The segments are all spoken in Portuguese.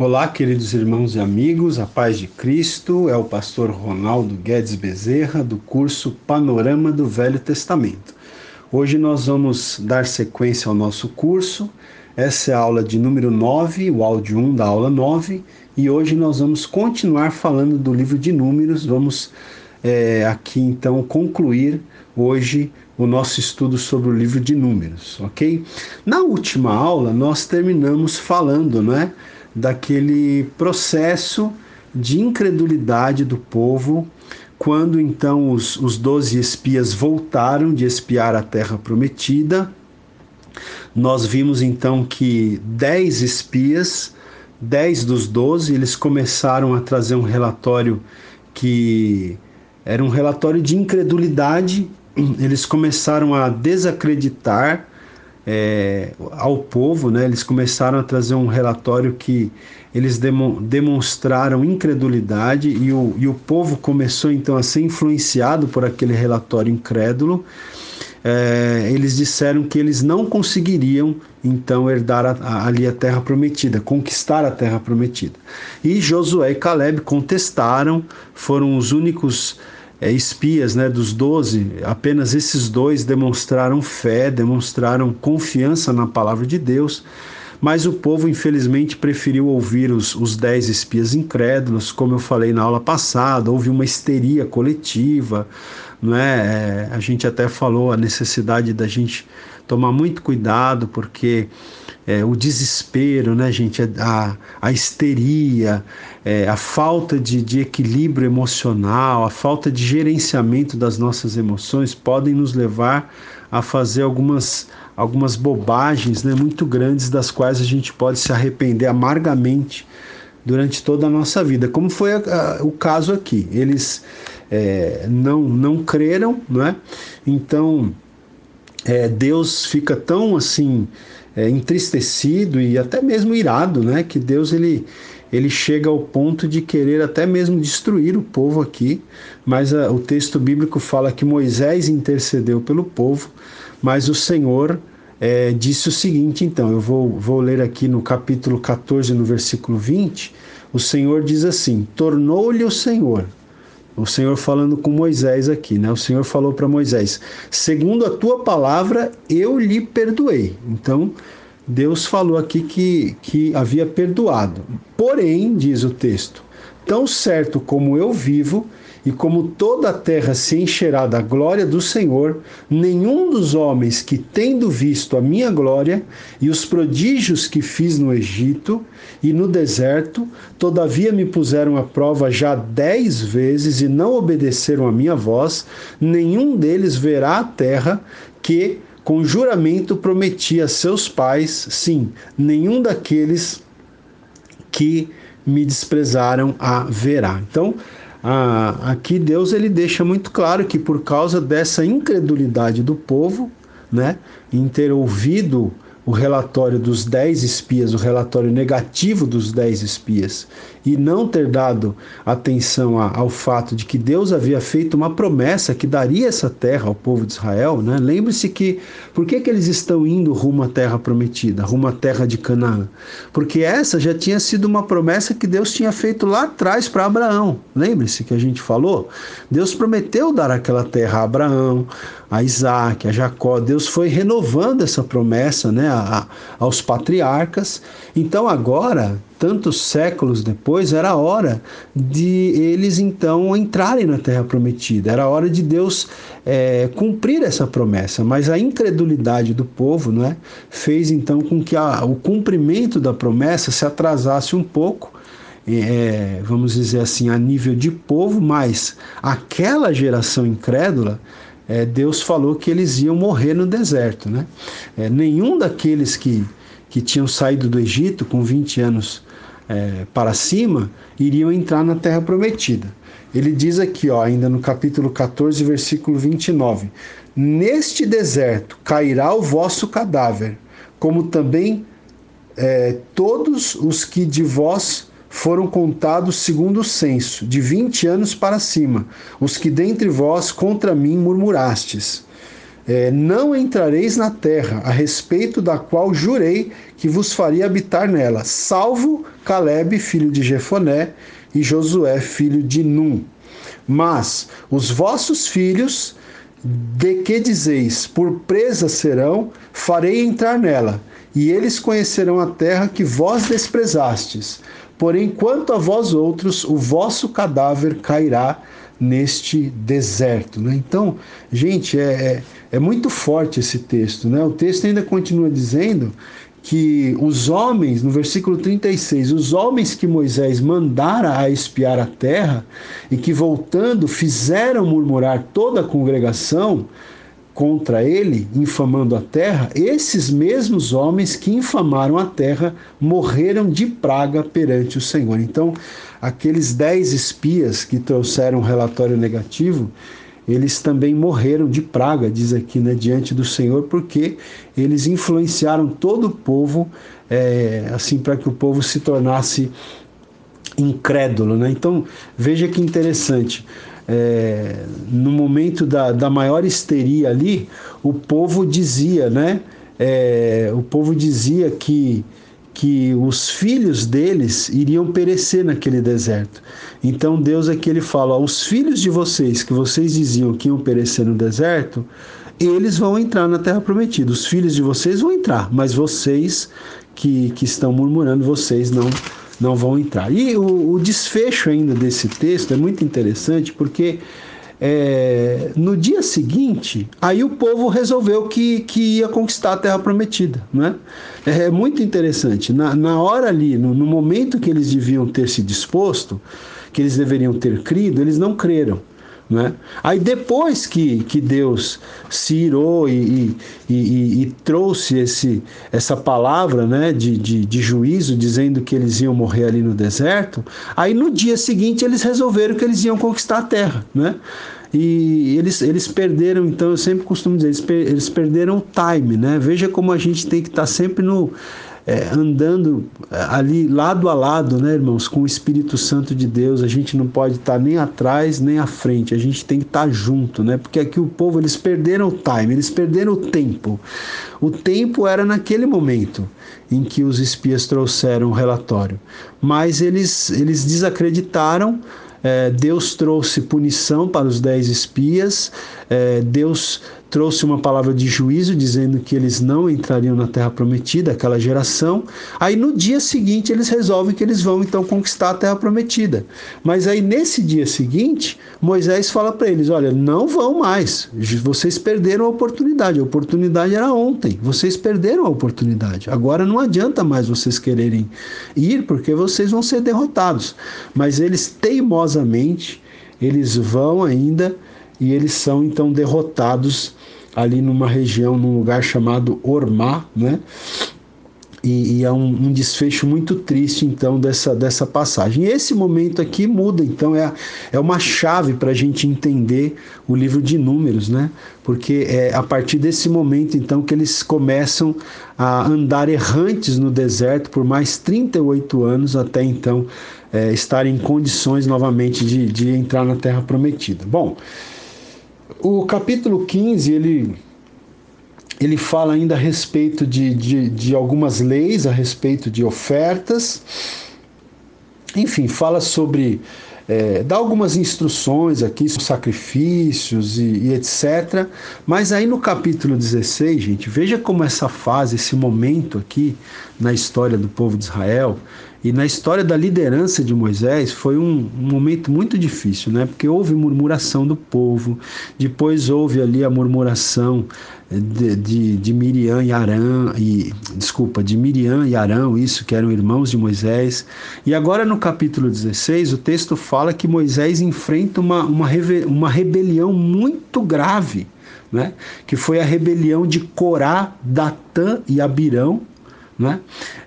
Olá, queridos irmãos e amigos, a paz de Cristo. É o pastor Ronaldo Guedes Bezerra, do curso Panorama do Velho Testamento. Hoje nós vamos dar sequência ao nosso curso. Essa é a aula de número 9, o áudio 1 da aula 9, e hoje nós vamos continuar falando do livro de Números. Vamos é, aqui então concluir hoje o nosso estudo sobre o livro de Números, ok? Na última aula nós terminamos falando, não é? Daquele processo de incredulidade do povo, quando então os, os doze espias voltaram de espiar a terra prometida. Nós vimos então que dez espias, dez dos doze, eles começaram a trazer um relatório que era um relatório de incredulidade, eles começaram a desacreditar é, ao povo, né? eles começaram a trazer um relatório que eles demonstraram incredulidade e o, e o povo começou então a ser influenciado por aquele relatório incrédulo. É, eles disseram que eles não conseguiriam então herdar a, a, ali a terra prometida, conquistar a terra prometida. E Josué e Caleb contestaram, foram os únicos é, espias né, dos doze, apenas esses dois demonstraram fé, demonstraram confiança na palavra de Deus, mas o povo infelizmente preferiu ouvir os, os dez espias incrédulos, como eu falei na aula passada, houve uma histeria coletiva, não é? é a gente até falou a necessidade da gente tomar muito cuidado, porque é, o desespero, né, gente, a, a histeria, é, a falta de, de equilíbrio emocional, a falta de gerenciamento das nossas emoções podem nos levar a fazer algumas, algumas bobagens né, muito grandes, das quais a gente pode se arrepender amargamente durante toda a nossa vida, como foi a, a, o caso aqui. Eles é, não, não creram, não é? Então é, Deus fica tão assim é, entristecido e até mesmo irado, né? Que Deus ele ele chega ao ponto de querer até mesmo destruir o povo aqui, mas a, o texto bíblico fala que Moisés intercedeu pelo povo, mas o Senhor é, disse o seguinte, então, eu vou, vou ler aqui no capítulo 14, no versículo 20, o Senhor diz assim: Tornou-lhe o Senhor, o Senhor falando com Moisés aqui, né? O Senhor falou para Moisés: segundo a tua palavra, eu lhe perdoei. Então, Deus falou aqui que, que havia perdoado. Porém, diz o texto, tão certo como eu vivo, e como toda a terra se encherá da glória do Senhor, nenhum dos homens que, tendo visto a minha glória e os prodígios que fiz no Egito e no deserto, todavia me puseram à prova já dez vezes e não obedeceram a minha voz, nenhum deles verá a terra que, com juramento, prometi a seus pais, sim, nenhum daqueles que me desprezaram a verá. Então, ah, aqui Deus ele deixa muito claro que por causa dessa incredulidade do povo, né, em ter ouvido o relatório dos dez espias, o relatório negativo dos dez espias, e não ter dado atenção a, ao fato de que Deus havia feito uma promessa que daria essa terra ao povo de Israel, né? Lembre-se que por que, que eles estão indo rumo à terra prometida, rumo à terra de Canaã? Porque essa já tinha sido uma promessa que Deus tinha feito lá atrás para Abraão. Lembre-se que a gente falou? Deus prometeu dar aquela terra a Abraão, a Isaac, a Jacó. Deus foi renovando essa promessa né, a, a, aos patriarcas. Então agora tantos séculos depois, era hora de eles então entrarem na Terra Prometida, era hora de Deus é, cumprir essa promessa. Mas a incredulidade do povo não é, fez então com que a, o cumprimento da promessa se atrasasse um pouco. É, vamos dizer assim, a nível de povo, mas aquela geração incrédula é, Deus falou que eles iam morrer no deserto. Né? É, nenhum daqueles que, que tinham saído do Egito com 20 anos é, para cima, iriam entrar na terra prometida. Ele diz aqui, ó, ainda no capítulo 14, versículo 29: Neste deserto cairá o vosso cadáver, como também é, todos os que de vós foram contados segundo o censo, de vinte anos para cima, os que dentre vós contra mim murmurastes. é, não entrareis na terra, a respeito da qual jurei que vos faria habitar nela, salvo Caleb, filho de Jefoné, e Josué, filho de Num. Mas os vossos filhos, de que dizeis, por presa serão, farei entrar nela, e eles conhecerão a terra que vós desprezastes. Porém, quanto a vós outros, o vosso cadáver cairá neste deserto. Né? Então, gente, é, é, é, muito forte esse texto. Né? O texto ainda continua dizendo que os homens, no versículo 36, os homens que Moisés mandara a espiar a terra e que voltando fizeram murmurar toda a congregação, contra ele, infamando a terra, esses mesmos homens que infamaram a terra morreram de praga perante o Senhor. Então, aqueles dez espias que trouxeram um relatório negativo, eles também morreram de praga, diz aqui, né, diante do Senhor, porque eles influenciaram todo o povo, é, assim, para que o povo se tornasse incrédulo. Né? Então, veja que interessante é, no momento da, da maior histeria ali, o povo dizia, né? É, o povo dizia que, que os filhos deles iriam perecer naquele deserto. Então Deus aqui ele fala: ó, os filhos de vocês que vocês diziam que iam perecer no deserto, eles vão entrar na terra prometida. Os filhos de vocês vão entrar, mas vocês que, que estão murmurando, vocês não não vão entrar. E o, o desfecho ainda desse texto é muito interessante porque é, no dia seguinte, aí o povo resolveu que, que ia conquistar a terra prometida. Né? É muito interessante. Na, na hora ali, no, no momento que eles deviam ter se disposto, que eles deveriam ter crido, eles não creram. Né? Aí depois que, que Deus se irou e, e, e, e trouxe esse, essa palavra né, de, de, de, juízo, dizendo que eles iam morrer ali no deserto, aí no dia seguinte eles resolveram que eles iam conquistar a terra. Né? E eles, eles perderam, então eu sempre costumo dizer, eles, per, eles perderam o time. Né? Veja como a gente tem que estar sempre no é, andando é, ali lado a lado, né, irmãos, com o Espírito Santo de Deus. A gente não pode estar nem atrás nem à frente. A gente tem que estar junto, né? Porque aqui o povo eles perderam o time, eles perderam o tempo. O tempo era naquele momento em que os espias trouxeram o relatório, mas eles eles desacreditaram. É, Deus trouxe punição para os dez espias, é, Deus trouxe uma palavra de juízo dizendo que eles não entrariam na terra prometida, aquela geração. Aí no dia seguinte eles resolvem que eles vão então conquistar a terra prometida. Mas aí nesse dia seguinte, Moisés fala para eles: olha, não vão mais, vocês perderam a oportunidade. A oportunidade era ontem, vocês perderam a oportunidade. Agora não adianta mais vocês quererem ir, porque vocês vão ser derrotados. Mas eles teimosamente, eles vão ainda e eles são então derrotados ali numa região, num lugar chamado Ormá, né? E, e é um, um, desfecho muito triste, então, dessa, dessa passagem. E esse momento aqui muda, então, é, é uma chave para a gente entender o livro de Números, né? Porque é a partir desse momento, então, que eles começam a andar errantes no deserto por mais 38 anos, até então é, estarem em condições novamente de, de entrar na Terra Prometida. Bom. O capítulo 15, ele, ele fala ainda a respeito de, de, de algumas leis, a respeito de ofertas. Enfim, fala sobre é, dá algumas instruções aqui sobre sacrifícios e, e, etc. Mas aí no capítulo 16, gente, veja como essa fase, esse momento aqui na história do povo de Israel e na história da liderança de Moisés foi um, um momento muito difícil, né? Porque houve murmuração do povo, depois houve ali a murmuração de, de, de, Miriam e Arão, e, desculpa, de Miriam e Arão, isso que eram irmãos de Moisés. E agora no capítulo 16, o texto fala que Moisés enfrenta uma, uma, uma rebelião muito grave, né? que foi a rebelião de Corá, Datã e Abirão, né?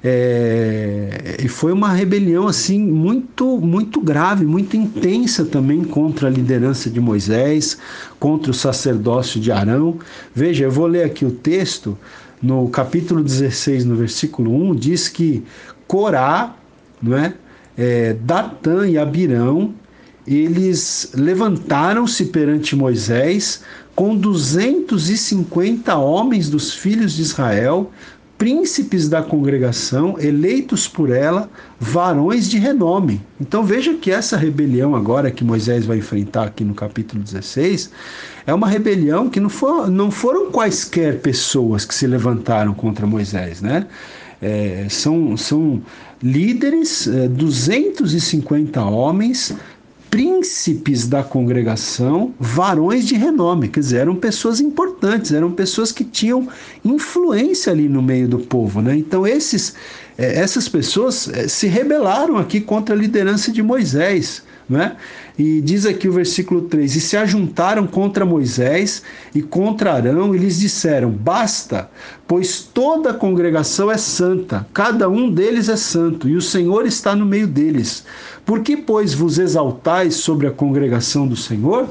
É, e foi uma rebelião assim muito muito grave, muito intensa também contra a liderança de Moisés, contra o sacerdócio de Arão. Veja, eu vou ler aqui o texto no capítulo 16, no versículo 1, diz que Corá, não é? é Datã e Abirão eles levantaram-se perante Moisés com 250 homens dos filhos de Israel, príncipes da congregação, eleitos por ela, varões de renome. Então veja que essa rebelião agora que Moisés vai enfrentar aqui no capítulo 16 é uma rebelião que não, for, não foram quaisquer pessoas que se levantaram contra Moisés, né? É, são, são líderes, é, 250 homens príncipes da congregação, varões de renome, quer dizer, eram pessoas importantes, eram pessoas que tinham influência ali no meio do povo, né? Então esses, é, essas pessoas é, se rebelaram aqui contra a liderança de Moisés, né? E diz aqui o versículo 3: E se ajuntaram contra Moisés e contra Arão, e lhes disseram: Basta, pois toda a congregação é santa, cada um deles é santo, e o Senhor está no meio deles. Por que, pois, vos exaltais sobre a congregação do Senhor?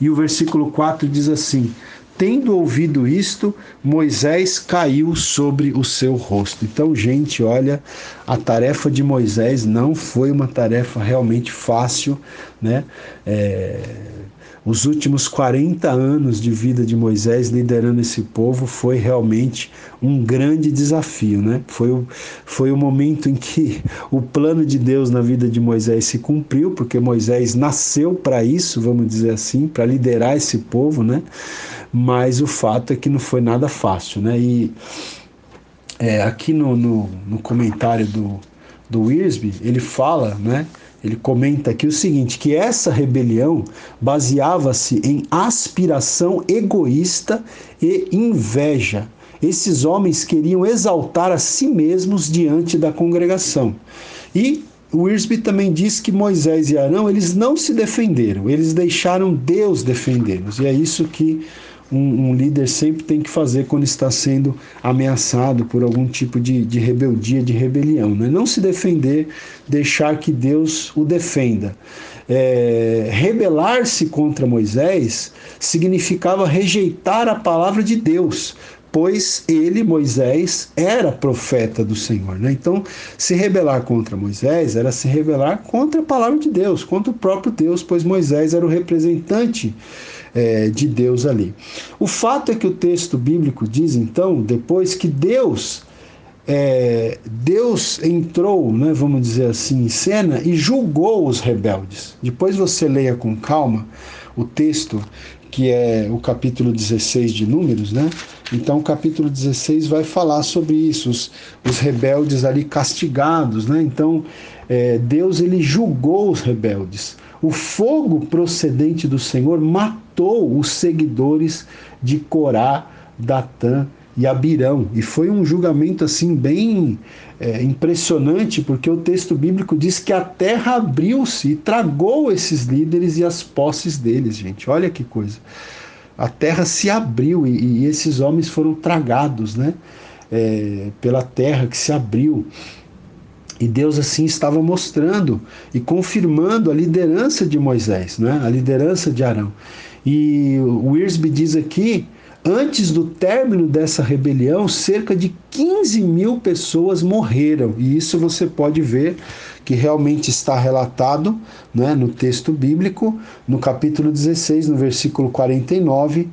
E o versículo 4 diz assim: Tendo ouvido isto, Moisés caiu sobre o seu rosto. Então, gente, olha, a tarefa de Moisés não foi uma tarefa realmente fácil, né? É, os últimos 40 anos de vida de Moisés liderando esse povo foi realmente um grande desafio, né? Foi o, foi o momento em que o plano de Deus na vida de Moisés se cumpriu, porque Moisés nasceu para isso, vamos dizer assim, para liderar esse povo, né? Mas o fato é que não foi nada fácil, né? E é, aqui no, no, no comentário do, do Wiersbe, ele fala, né? Ele comenta aqui o seguinte: que essa rebelião baseava-se em aspiração egoísta e inveja. Esses homens queriam exaltar a si mesmos diante da congregação. E o Irsby também diz que Moisés e Arão eles não se defenderam, eles deixaram Deus defendê-los. E é isso que um, um, líder sempre tem que fazer quando está sendo ameaçado por algum tipo de, de rebeldia, de rebelião. Né? Não se defender, deixar que Deus o defenda. É, Rebelar-se contra Moisés significava rejeitar a palavra de Deus, pois ele, Moisés, era profeta do Senhor. Né? Então, se rebelar contra Moisés era se rebelar contra a palavra de Deus, contra o próprio Deus, pois Moisés era o representante é, de Deus ali. O fato é que o texto bíblico diz, então, depois que Deus. É, Deus entrou, né, vamos dizer assim, em cena e julgou os rebeldes. Depois você leia com calma o texto que é o capítulo 16 de Números, né? Então, o capítulo 16 vai falar sobre isso, os, os rebeldes ali castigados, né? Então, é, Deus ele julgou os rebeldes. O fogo procedente do Senhor matou os seguidores de Corá, Datã e Abirão. E foi um julgamento assim bem é, impressionante, porque o texto bíblico diz que a terra abriu-se e tragou esses líderes e as posses deles, gente. Olha que coisa. A terra se abriu e, e esses homens foram tragados, né? É, pela terra que se abriu. E Deus assim estava mostrando e confirmando a liderança de Moisés, né? a liderança de Arão. E o Wiersbe diz aqui Antes do término dessa rebelião, cerca de 15 mil pessoas morreram, e isso você pode ver que realmente está relatado né, no texto bíblico, no capítulo 16, no versículo 49,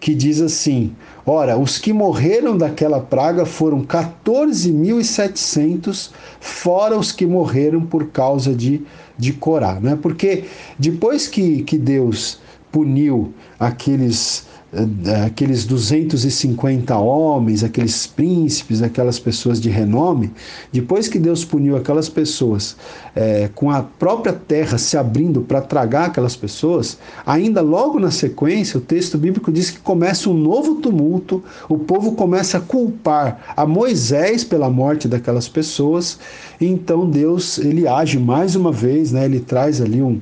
que diz assim: Ora, os que morreram daquela praga foram 14.700, fora os que morreram por causa de, de Corá. Né? Porque depois que, que Deus puniu aqueles eh, aqueles 250 homens, aqueles príncipes, aquelas pessoas de renome, depois que Deus puniu aquelas pessoas é, com a própria terra se abrindo para tragar aquelas pessoas, ainda logo na sequência, o texto bíblico diz que começa um novo tumulto, o povo começa a culpar a Moisés pela morte daquelas pessoas, e então Deus ele age mais uma vez, né, ele traz ali um,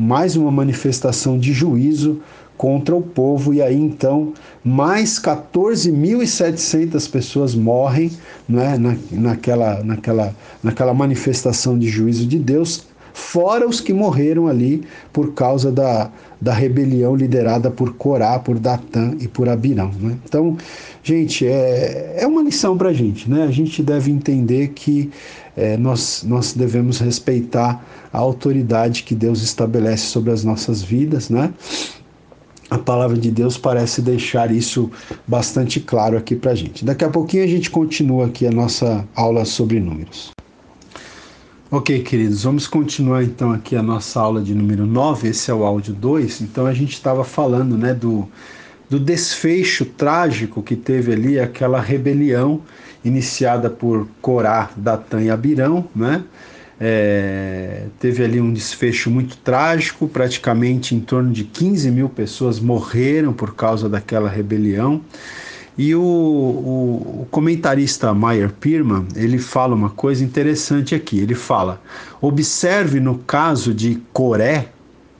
mais uma manifestação de juízo contra o povo, e aí então mais 14.700 pessoas morrem né, na, naquela, naquela, naquela manifestação de juízo de Deus, fora os que morreram ali por causa da, da rebelião liderada por Corá, por Datã e por Abirão. Né? Então, gente, é, é uma lição para a gente. Né? A gente deve entender que é, nós, nós devemos respeitar a autoridade que Deus estabelece sobre as nossas vidas, né? A palavra de Deus parece deixar isso bastante claro aqui para a gente. Daqui a pouquinho a gente continua aqui a nossa aula sobre números. Ok, queridos, vamos continuar então aqui a nossa aula de número 9, esse é o áudio 2. Então a gente estava falando né, do, do desfecho trágico que teve ali aquela rebelião iniciada por Corá, Datã e Abirão, né? É, teve ali um desfecho muito trágico, praticamente em torno de 15 mil pessoas morreram por causa daquela rebelião. E o, o, o comentarista Meyer Pirman ele fala uma coisa interessante aqui. Ele fala: observe no caso de Coré,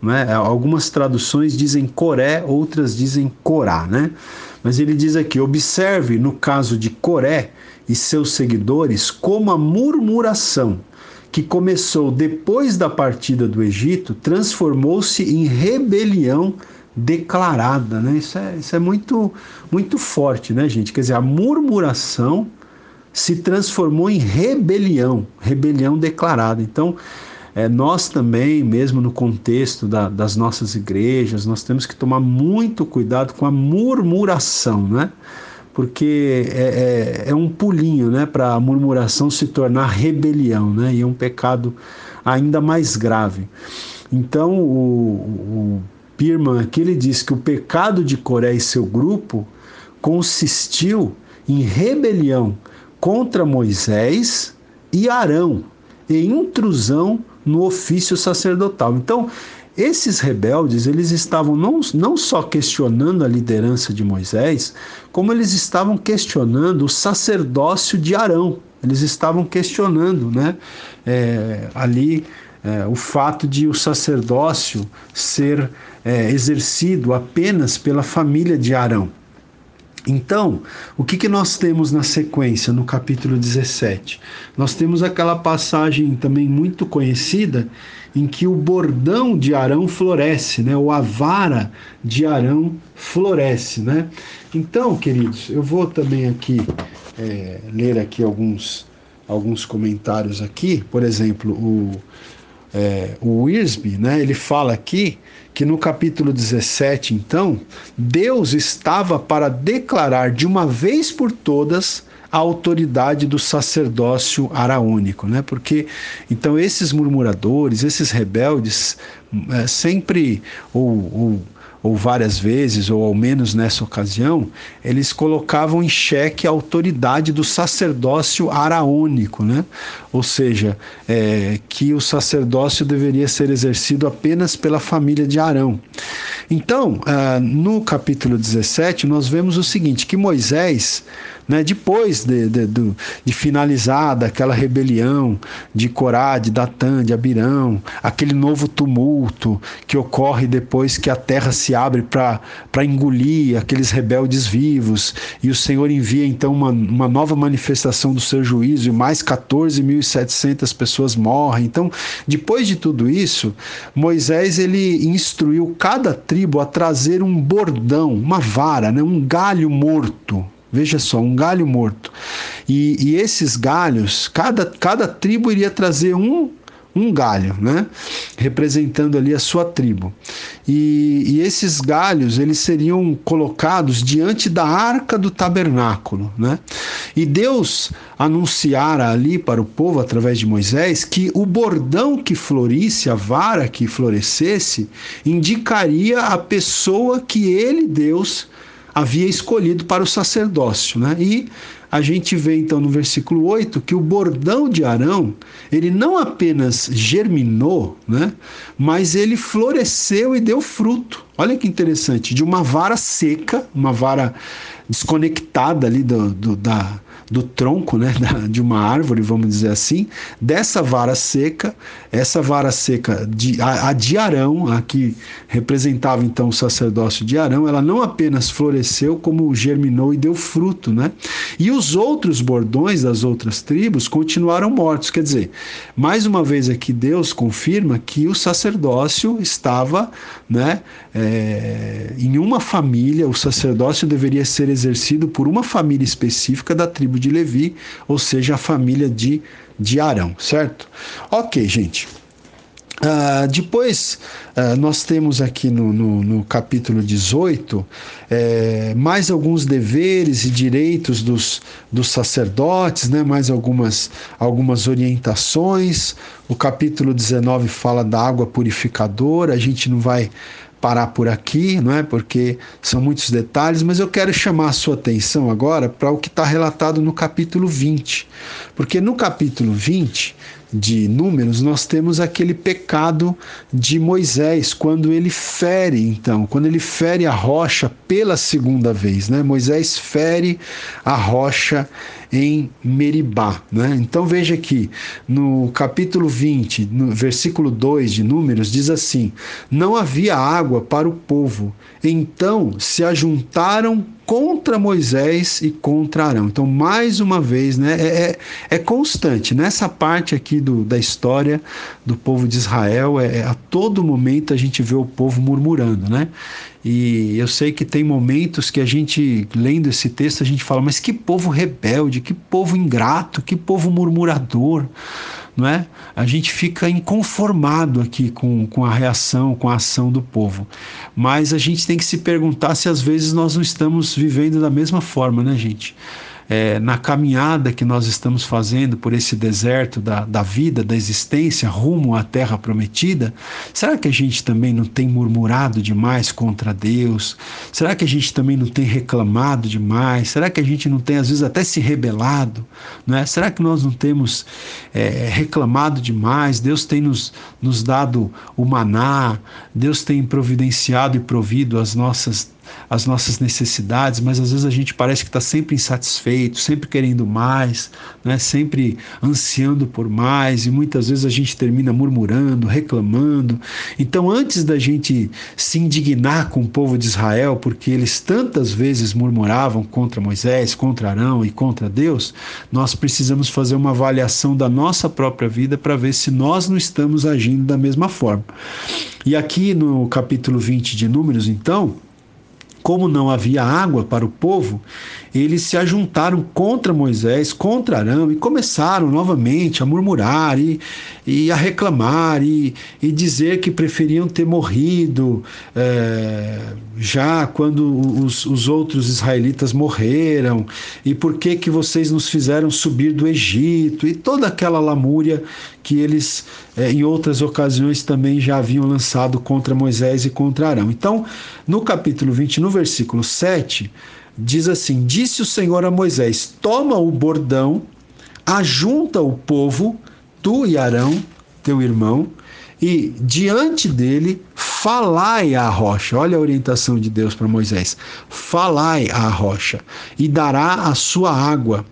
né? algumas traduções dizem Coré, outras dizem Corá, né? Mas ele diz aqui: observe no caso de Coré e seus seguidores como a murmuração que começou depois da partida do Egito transformou-se em rebelião declarada, né? Isso é, isso é muito, muito forte, né, gente? Quer dizer, a murmuração se transformou em rebelião, rebelião declarada. Então, é, nós também, mesmo no contexto da, das nossas igrejas, nós temos que tomar muito cuidado com a murmuração, né? porque é, é, é um pulinho né, para a murmuração se tornar rebelião, né, e é um pecado ainda mais grave. Então, o, o Pirman aqui ele diz que o pecado de Coré e seu grupo consistiu em rebelião contra Moisés e Arão, e intrusão no ofício sacerdotal. Então, esses rebeldes, eles estavam não, não só questionando a liderança de Moisés, como eles estavam questionando o sacerdócio de Arão. Eles estavam questionando né, é, ali é, o fato de o sacerdócio ser é, exercido apenas pela família de Arão. Então, o que, que nós temos na sequência, no capítulo 17? Nós temos aquela passagem também muito conhecida em que o bordão de Arão floresce, né? ou a vara de Arão floresce. Né? Então, queridos, eu vou também aqui é, ler aqui alguns, alguns comentários aqui. Por exemplo, o, é, o Wiersbe, né, ele fala aqui que no capítulo 17, então, Deus estava para declarar de uma vez por todas a autoridade do sacerdócio araônico, né? Porque então esses murmuradores, esses rebeldes, é, sempre ou, ou ou várias vezes, ou ao menos nessa ocasião, eles colocavam em xeque a autoridade do sacerdócio araônico, né? ou seja, é, que o sacerdócio deveria ser exercido apenas pela família de Arão. Então, ah, no capítulo 17, nós vemos o seguinte: que Moisés né? Depois de, de, de, de finalizada aquela rebelião de Corá, de Datã, de Abirão, aquele novo tumulto que ocorre depois que a terra se abre para engolir aqueles rebeldes vivos, e o Senhor envia então uma, uma nova manifestação do seu juízo, e mais 14.700 pessoas morrem. Então, depois de tudo isso, Moisés ele instruiu cada tribo a trazer um bordão, uma vara, né? um galho morto Veja só, um galho morto. E, e, esses galhos, cada, cada tribo iria trazer um, um galho, né? representando ali a sua tribo. E, e, esses galhos eles seriam colocados diante da arca do tabernáculo. Né? E Deus anunciara ali para o povo, através de Moisés, que o bordão que florisse, a vara que florescesse, indicaria a pessoa que ele, Deus, havia escolhido para o sacerdócio. Né? E a gente vê então no versículo 8 que o bordão de Arão, ele não apenas germinou, né? mas ele floresceu e deu fruto. Olha que interessante, de uma vara seca, uma vara desconectada ali do, do da, do tronco né, de uma árvore, vamos dizer assim, dessa vara seca, essa vara seca, de, a, a de Arão, a que representava então o sacerdócio de Arão, ela não apenas floresceu, como germinou e deu fruto. Né? E os outros bordões das outras tribos continuaram mortos. Quer dizer, mais uma vez aqui Deus confirma que o sacerdócio estava né, é, em uma família, o sacerdócio deveria ser exercido por uma família específica da tribo tribo de Levi, ou seja, a família de, de Arão, certo? Ok, gente. Uh, depois, uh, nós temos aqui no, no, no capítulo 18 é, mais alguns deveres e direitos dos, dos sacerdotes, né? mais algumas, algumas orientações. O capítulo 19 fala da água purificadora, a gente não vai parar por aqui, não é? Porque são muitos detalhes, mas eu quero chamar a sua atenção agora para o que está relatado no capítulo 20. Porque no capítulo 20 de Números, nós temos aquele pecado de Moisés, quando ele fere, então, quando ele fere a rocha pela segunda vez, né? Moisés fere a rocha em Meribá, né? Então veja aqui, no capítulo 20, no versículo 2 de Números, diz assim: Não havia água para o povo, então se ajuntaram contra Moisés e contra Arão. Então, mais uma vez, né, é, é, é constante. Nessa parte aqui do, da história do povo de Israel, é, é, a todo momento a gente vê o povo murmurando, né? E eu sei que tem momentos que a gente, lendo esse texto, a gente fala, mas que povo rebelde, que povo ingrato, que povo murmurador não é? A gente fica inconformado aqui com, com a reação, com a ação do povo. Mas a gente tem que se perguntar se às vezes nós não estamos vivendo da mesma forma, né, gente? É, na caminhada que nós estamos fazendo por esse deserto da, da vida, da existência, rumo à terra prometida, será que a gente também não tem murmurado demais contra Deus? Será que a gente também não tem reclamado demais? Será que a gente não tem, às vezes, até se rebelado? Não é? Será que nós não temos é, reclamado demais? Deus tem nos, nos dado o maná, Deus tem providenciado e provido as nossas as nossas necessidades, mas às vezes a gente parece que está sempre insatisfeito, sempre querendo mais, né? sempre ansiando por mais, e muitas vezes a gente termina murmurando, reclamando. Então, antes da gente se indignar com o povo de Israel, porque eles tantas vezes murmuravam contra Moisés, contra Arão e contra Deus, nós precisamos fazer uma avaliação da nossa própria vida para ver se nós não estamos agindo da mesma forma. E aqui no capítulo 20 de Números, então, como não havia água para o povo, eles se ajuntaram contra Moisés, contra Arão, e começaram novamente a murmurar e, e a reclamar e, e dizer que preferiam ter morrido é, já quando os, os outros israelitas morreram, e por que, que vocês nos fizeram subir do Egito, e toda aquela lamúria que eles, é, em outras ocasiões, também já haviam lançado contra Moisés e contra Arão. Então, no capítulo 20, no versículo 7, diz assim: Disse o Senhor a Moisés: Toma o bordão, ajunta o povo, tu e Arão, teu irmão, e diante dele falai à rocha. Olha a orientação de Deus para Moisés: falai à rocha, e dará a sua água.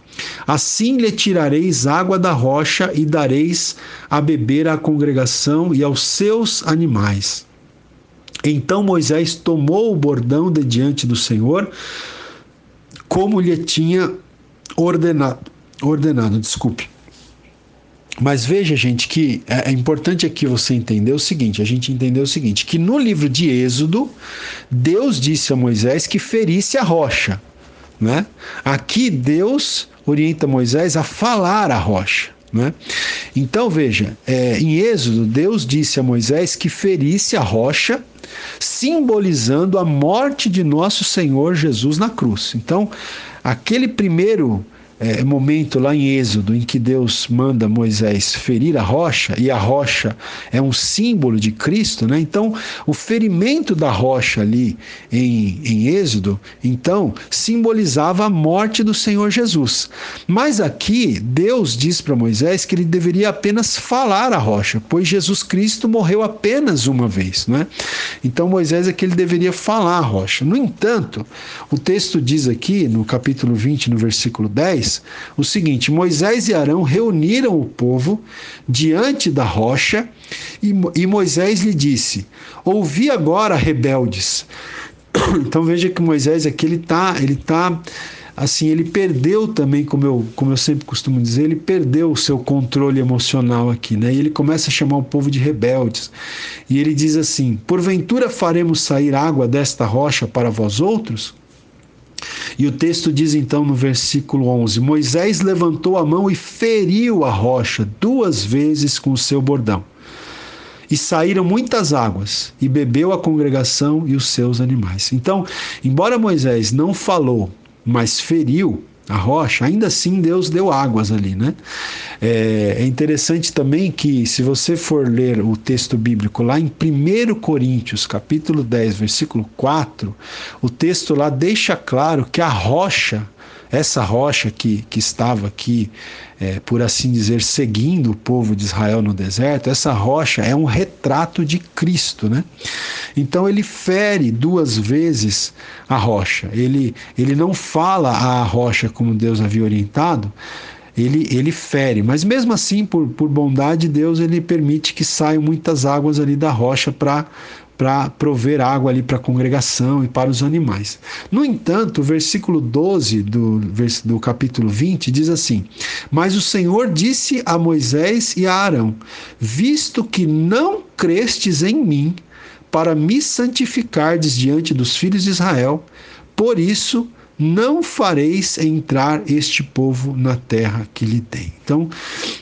Assim lhe tirareis água da rocha e dareis a beber à congregação e aos seus animais. Então Moisés tomou o bordão de diante do Senhor, como lhe tinha ordenado. Ordenado, desculpe. Mas veja, gente, que é, é importante aqui você entender o seguinte: a gente entendeu o seguinte, que no livro de Êxodo, Deus disse a Moisés que ferisse a rocha. Né? Aqui Deus orienta Moisés a falar a rocha. Né? Então veja, é, em Êxodo, Deus disse a Moisés que ferisse a rocha, simbolizando a morte de nosso Senhor Jesus na cruz. Então, aquele primeiro é, momento lá em Êxodo em que Deus manda Moisés ferir a rocha, e a rocha é um símbolo de Cristo, né? Então, o ferimento da rocha ali em, em Êxodo, então, simbolizava a morte do Senhor Jesus. Mas aqui, Deus diz para Moisés que ele deveria apenas falar a rocha, pois Jesus Cristo morreu apenas uma vez, né? Então, Moisés é que ele deveria falar a rocha. No entanto, o texto diz aqui, no capítulo 20, no versículo 10, o seguinte: Moisés e Arão reuniram o povo diante da rocha e, Moisés lhe disse: Ouvi agora, rebeldes. Então veja que Moisés aqui ele está ele tá assim, ele perdeu também, como eu, como eu sempre costumo dizer, ele perdeu o seu controle emocional aqui, né? E ele começa a chamar o povo de rebeldes. E ele diz assim: Porventura faremos sair água desta rocha para vós outros? E o texto diz então no versículo 11: Moisés levantou a mão e feriu a rocha duas vezes com o seu bordão. E saíram muitas águas, e bebeu a congregação e os seus animais. Então, embora Moisés não falou, mas feriu, a rocha, ainda assim Deus deu águas ali, né? É, é, interessante também que, se você for ler o texto bíblico lá em 1 Coríntios, capítulo 10, versículo 4, o texto lá deixa claro que a rocha essa rocha que, que estava aqui, é, por assim dizer, seguindo o povo de Israel no deserto, essa rocha é um retrato de Cristo, né? Então ele fere duas vezes a rocha. Ele, ele não fala a rocha como Deus havia orientado, ele, ele fere. Mas mesmo assim, por, por bondade de Deus, ele permite que saiam muitas águas ali da rocha para para prover água ali para a congregação e para os animais. No entanto, o versículo 12 do, do capítulo 20 diz assim: Mas o Senhor disse a Moisés e a Arão: Visto que não crestes em mim, para me santificardes diante dos filhos de Israel, por isso não fareis entrar este povo na terra que lhe dei. Então,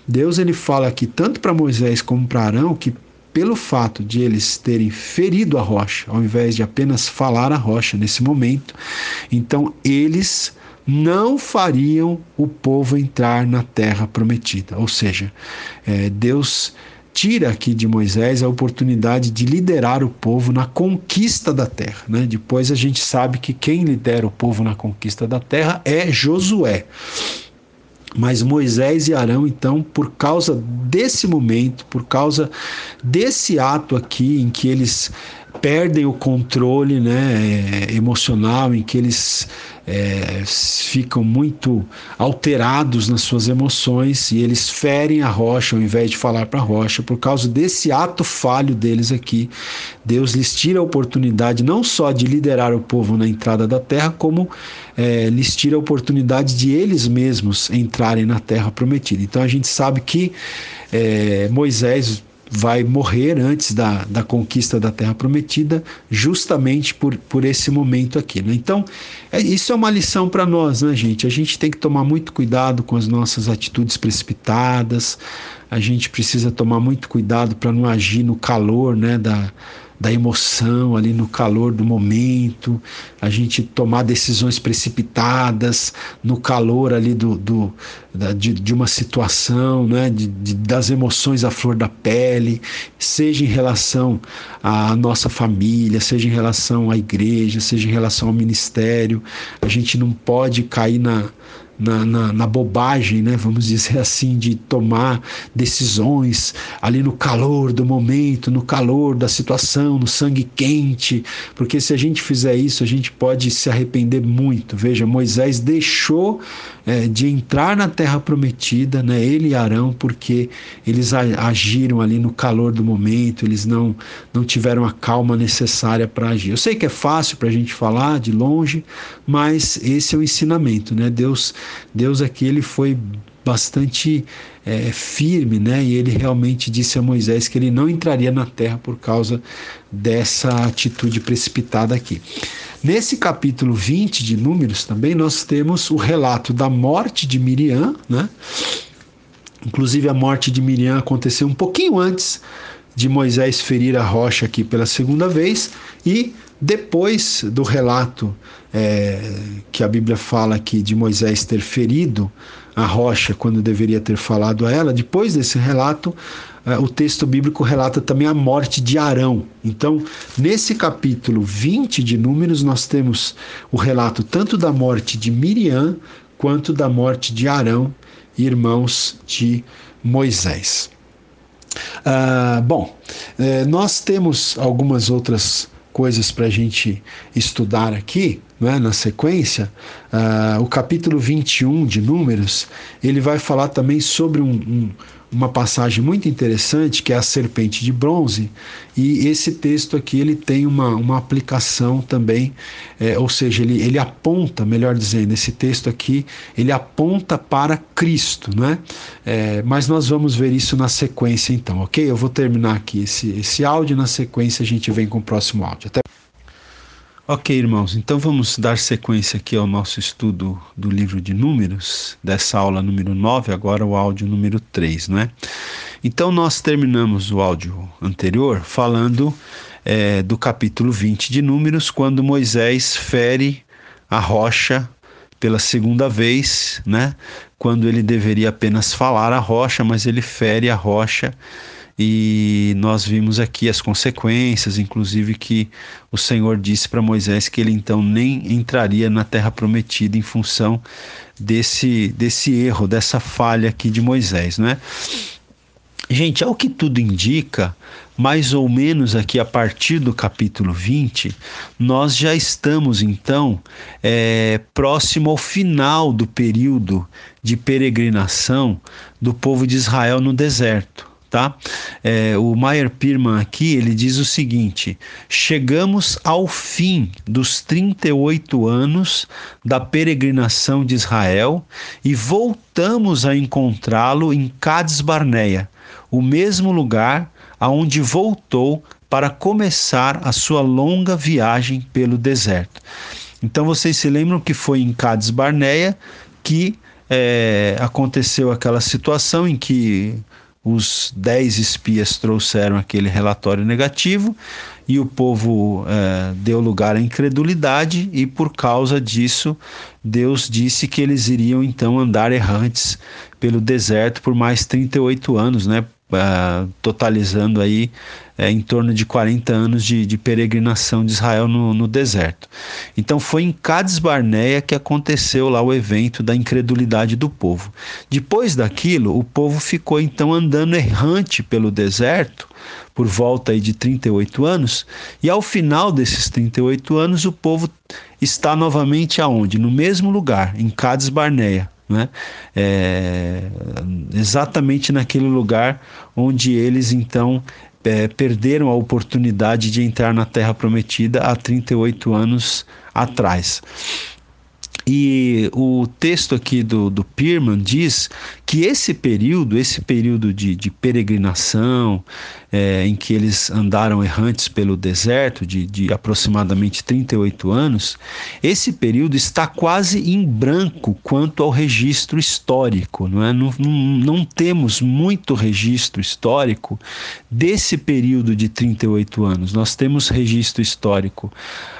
Deus ele fala aqui tanto para Moisés como para Arão que pelo fato de eles terem ferido a rocha, ao invés de apenas falar a rocha nesse momento, então eles não fariam o povo entrar na terra prometida. Ou seja, é, Deus tira aqui de Moisés a oportunidade de liderar o povo na conquista da terra. Né? Depois a gente sabe que quem lidera o povo na conquista da terra é Josué. Mas Moisés e Arão, então, por causa desse momento, por causa desse ato aqui em que eles perdem o controle né, emocional, em que eles é, ficam muito alterados nas suas emoções e eles ferem a rocha ao invés de falar para a rocha. Por causa desse ato falho deles aqui, Deus lhes tira a oportunidade não só de liderar o povo na entrada da terra, como é, lhes tira a oportunidade de eles mesmos entrarem na terra prometida. Então a gente sabe que é, Moisés vai morrer antes da, da conquista da Terra Prometida, justamente por, por esse momento aqui. Né? Então, é, isso é uma lição para nós, né, gente? A gente tem que tomar muito cuidado com as nossas atitudes precipitadas, a gente precisa tomar muito cuidado para não agir no calor né, da, da emoção, ali no calor do momento, a gente tomar decisões precipitadas no calor ali do, do da, de, de, uma situação, né, de, de, das emoções à flor da pele, seja em relação à nossa família, seja em relação à igreja, seja em relação ao ministério, a gente não pode cair na, na, na, na, bobagem, né, vamos dizer assim, de tomar decisões ali no calor do momento, no calor da situação, no sangue quente, porque se a gente fizer isso, a gente pode se arrepender muito. Veja, Moisés deixou é, de entrar na terra prometida, né, ele e Arão, porque eles agiram ali no calor do momento, eles não, não tiveram a calma necessária para agir. Eu sei que é fácil para a gente falar de longe, mas esse é o ensinamento, né? Deus Deus aqui ele foi bastante é, firme, né? E ele realmente disse a Moisés que ele não entraria na terra por causa dessa atitude precipitada aqui. Nesse capítulo 20 de Números também nós temos o relato da morte de Miriam, né? Inclusive a morte de Miriam aconteceu um pouquinho antes de Moisés ferir a rocha aqui pela segunda vez e depois do relato é, que a Bíblia fala aqui de Moisés ter ferido a rocha quando deveria ter falado a ela, depois desse relato, é, o texto bíblico relata também a morte de Arão. Então, nesse capítulo 20 de Números, nós temos o relato tanto da morte de Miriam quanto da morte de Arão, irmãos de Moisés. Ah, bom, eh, nós temos algumas outras coisas para a gente estudar aqui, né, na sequência, uh, o capítulo 21 de Números, ele vai falar também sobre um, um uma passagem muito interessante que é a serpente de bronze e esse texto aqui ele tem uma, uma aplicação também é, ou seja ele, ele aponta melhor dizendo esse texto aqui ele aponta para Cristo né? É, mas nós vamos ver isso na sequência então ok? Eu vou terminar aqui esse, esse áudio na sequência a gente vem com o próximo áudio. Até Ok, irmãos, então vamos dar sequência aqui ao nosso estudo do livro de Números, dessa aula número 9, agora o áudio número 3, não é? Então, nós terminamos o áudio anterior falando é, do capítulo 20 de Números, quando Moisés fere a rocha pela segunda vez, né? Quando ele deveria apenas falar a rocha, mas ele fere a rocha e nós vimos aqui as consequências, inclusive que o Senhor disse para Moisés que ele então nem entraria na terra prometida em função desse, desse erro, dessa falha aqui de Moisés, né? Gente, ao que tudo indica, mais ou menos aqui a partir do capítulo 20, nós já estamos então é, próximo ao final do período de peregrinação do povo de Israel no deserto tá? É, o Meyer Pirman aqui ele diz o seguinte: chegamos ao fim dos 38 anos da peregrinação de Israel e voltamos a encontrá-lo em Cades Barneia, o mesmo lugar aonde voltou para começar a sua longa viagem pelo deserto. Então vocês se lembram que foi em Cades Barneia que é, aconteceu aquela situação em que os dez espias trouxeram aquele relatório negativo e o povo é, deu lugar à incredulidade, e por causa disso, Deus disse que eles iriam então andar errantes pelo deserto por mais 38 anos, né? Uh, totalizando aí é, em torno de 40 anos de, de peregrinação de Israel no, no, deserto. Então foi em Cades Barneia que aconteceu lá o evento da incredulidade do povo. Depois daquilo, o povo ficou então andando errante pelo deserto por volta aí de 38 anos, e ao final desses 38 anos o povo está novamente aonde? No mesmo lugar, em Cades Barneia né? É, exatamente naquele lugar onde eles então é, perderam a oportunidade de entrar na Terra Prometida há 38 anos atrás. E o texto aqui do, do Pirman diz que esse período, esse período de, de peregrinação, é, em que eles andaram errantes pelo deserto, de, de aproximadamente 38 anos, esse período está quase em branco quanto ao registro histórico. Não, é? não, não, não temos muito registro histórico desse período de 38 anos. Nós temos registro histórico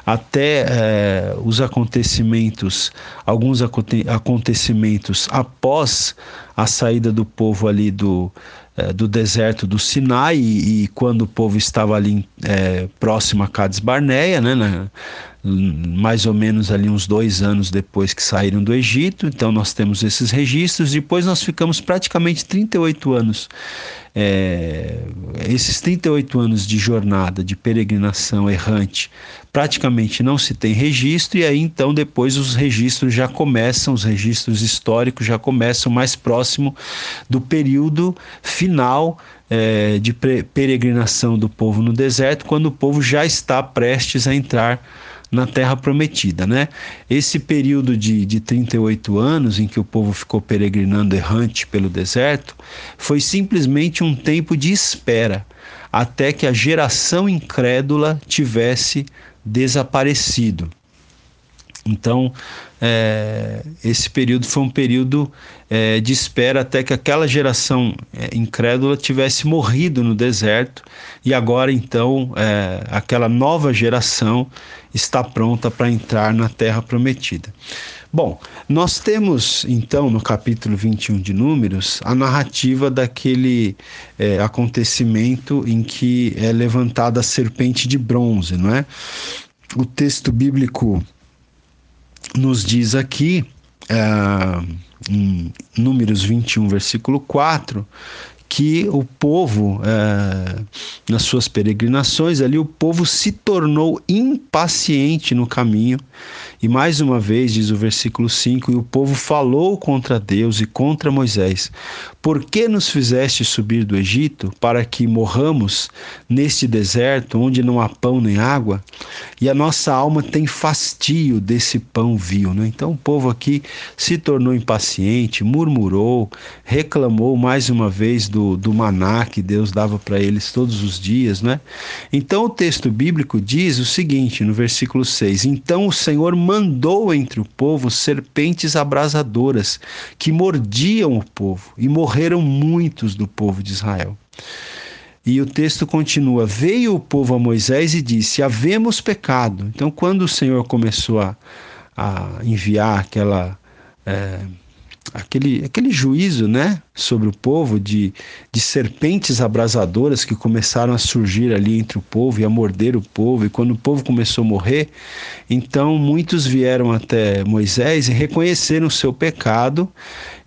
até é, os acontecimentos, alguns acontecimentos após a saída do povo ali do, é, do deserto do Sinai e, e, quando o povo estava ali é, próximo a Cades Barneia, né, na, mais ou menos ali uns dois anos depois que saíram do Egito. Então nós temos esses registros. Depois nós ficamos praticamente 38 anos. É, esses 38 anos de jornada, de peregrinação errante, praticamente não se tem registro, e aí então depois os registros já começam, os registros históricos já começam mais próximo do período final é, de peregrinação do povo no deserto, quando o povo já está prestes a entrar na Terra Prometida, né? Esse período de, de 38 anos em que o povo ficou peregrinando errante pelo deserto foi simplesmente um tempo de espera até que a geração incrédula tivesse desaparecido. Então, é, esse período foi um período é, de espera até que aquela geração é, incrédula tivesse morrido no deserto e agora então é, aquela nova geração está pronta para entrar na terra prometida. Bom, nós temos então no capítulo 21 de Números a narrativa daquele é, acontecimento em que é levantada a serpente de bronze, não é? O texto bíblico nos diz aqui, é, em Números 21, versículo 4, que o povo, é, nas suas peregrinações, ali o povo se tornou impaciente no caminho e mais uma vez, diz o versículo 5: E o povo falou contra Deus e contra Moisés: Por que nos fizeste subir do Egito para que morramos neste deserto onde não há pão nem água? E a nossa alma tem fastio desse pão vil. Né? Então o povo aqui se tornou impaciente, murmurou, reclamou mais uma vez do, do maná que Deus dava para eles todos os dias, né? Então o texto bíblico diz o seguinte, no versículo 6: Então o Senhor mandou entre o povo serpentes abrasadoras que mordiam o povo, e morreram muitos do povo de Israel. E o texto continua: Veio o povo a Moisés e disse: Havemos pecado. Então, quando o Senhor começou a, a enviar aquela. É, aquele, aquele juízo né, sobre o povo de, de serpentes abrasadoras que começaram a surgir ali entre o povo e a morder o povo, e quando o povo começou a morrer, então muitos vieram até Moisés e reconheceram o seu pecado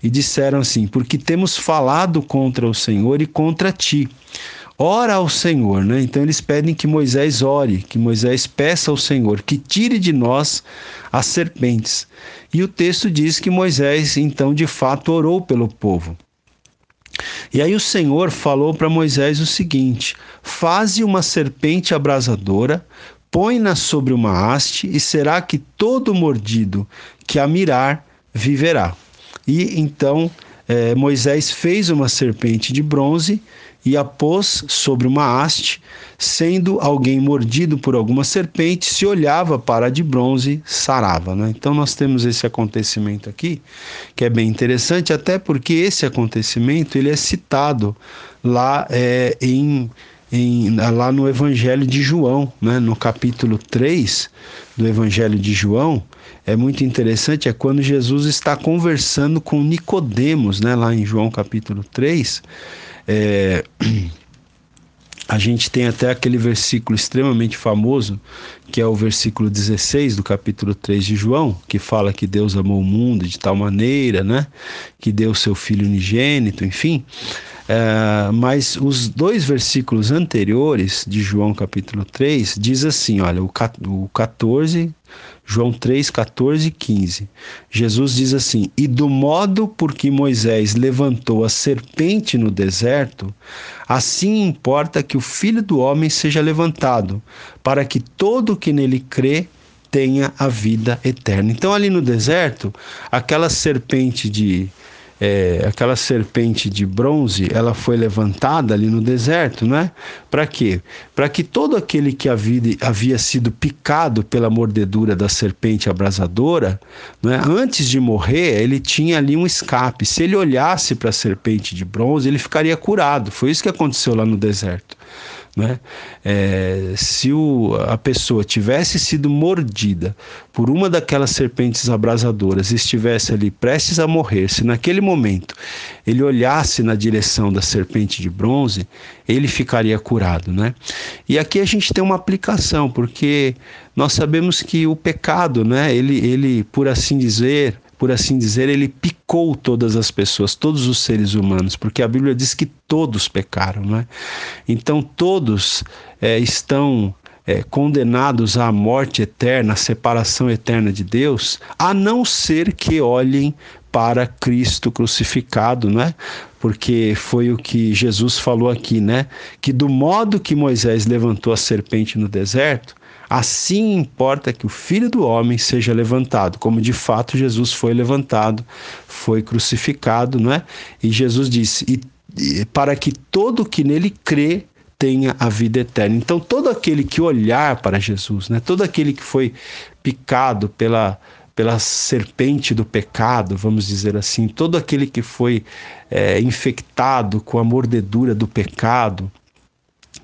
e disseram assim: Porque temos falado contra o Senhor e contra ti ora ao Senhor, né? Então eles pedem que Moisés ore, que Moisés peça ao Senhor que tire de nós as serpentes. E o texto diz que Moisés então de fato orou pelo povo. E aí o Senhor falou para Moisés o seguinte: Faze uma serpente abrasadora, põe-na sobre uma haste, e será que todo mordido que a mirar viverá. E então eh, Moisés fez uma serpente de bronze e a pôs sobre uma haste, sendo alguém mordido por alguma serpente, se olhava para a de bronze, sarava. Né? Então nós temos esse acontecimento aqui, que é bem interessante, até porque esse acontecimento ele é citado lá é, em, em, lá no Evangelho de João, né? no capítulo 3 do Evangelho de João, é muito interessante, é quando Jesus está conversando com Nicodemos, né? lá em João capítulo 3, é, a gente tem até aquele versículo extremamente famoso, que é o versículo 16 do capítulo 3 de João, que fala que Deus amou o mundo de tal maneira, né? Que deu seu filho unigênito, enfim. É, mas os dois versículos anteriores de João capítulo 3 diz assim, olha, o 14, João 3, 14 e 15. Jesus diz assim: E do modo por que Moisés levantou a serpente no deserto, assim importa que o filho do homem seja levantado, para que todo que nele crê tenha a vida eterna. Então, ali no deserto, aquela serpente de é, aquela serpente de bronze, ela foi levantada ali no deserto, né? Para quê? Para que todo aquele que havia, havia sido picado pela mordedura da serpente abrasadora, né? antes de morrer, ele tinha ali um escape. Se ele olhasse para a serpente de bronze, ele ficaria curado. Foi isso que aconteceu lá no deserto. Né? É, se o, a pessoa tivesse sido mordida por uma daquelas serpentes abrasadoras e estivesse ali prestes a morrer, se naquele momento ele olhasse na direção da serpente de bronze, ele ficaria curado. Né? E aqui a gente tem uma aplicação, porque nós sabemos que o pecado, né, ele, ele por assim dizer, por assim dizer, ele picou todas as pessoas, todos os seres humanos, porque a Bíblia diz que todos pecaram, não é? Então todos é, estão é, condenados à morte eterna, à separação eterna de Deus, a não ser que olhem para Cristo crucificado, não é? Porque foi o que Jesus falou aqui, né? Que do modo que Moisés levantou a serpente no deserto, Assim importa que o Filho do Homem seja levantado, como de fato Jesus foi levantado, foi crucificado, não é? E Jesus disse: e, e para que todo que nele crê tenha a vida eterna. Então, todo aquele que olhar para Jesus, né? todo aquele que foi picado pela, pela serpente do pecado, vamos dizer assim, todo aquele que foi é, infectado com a mordedura do pecado,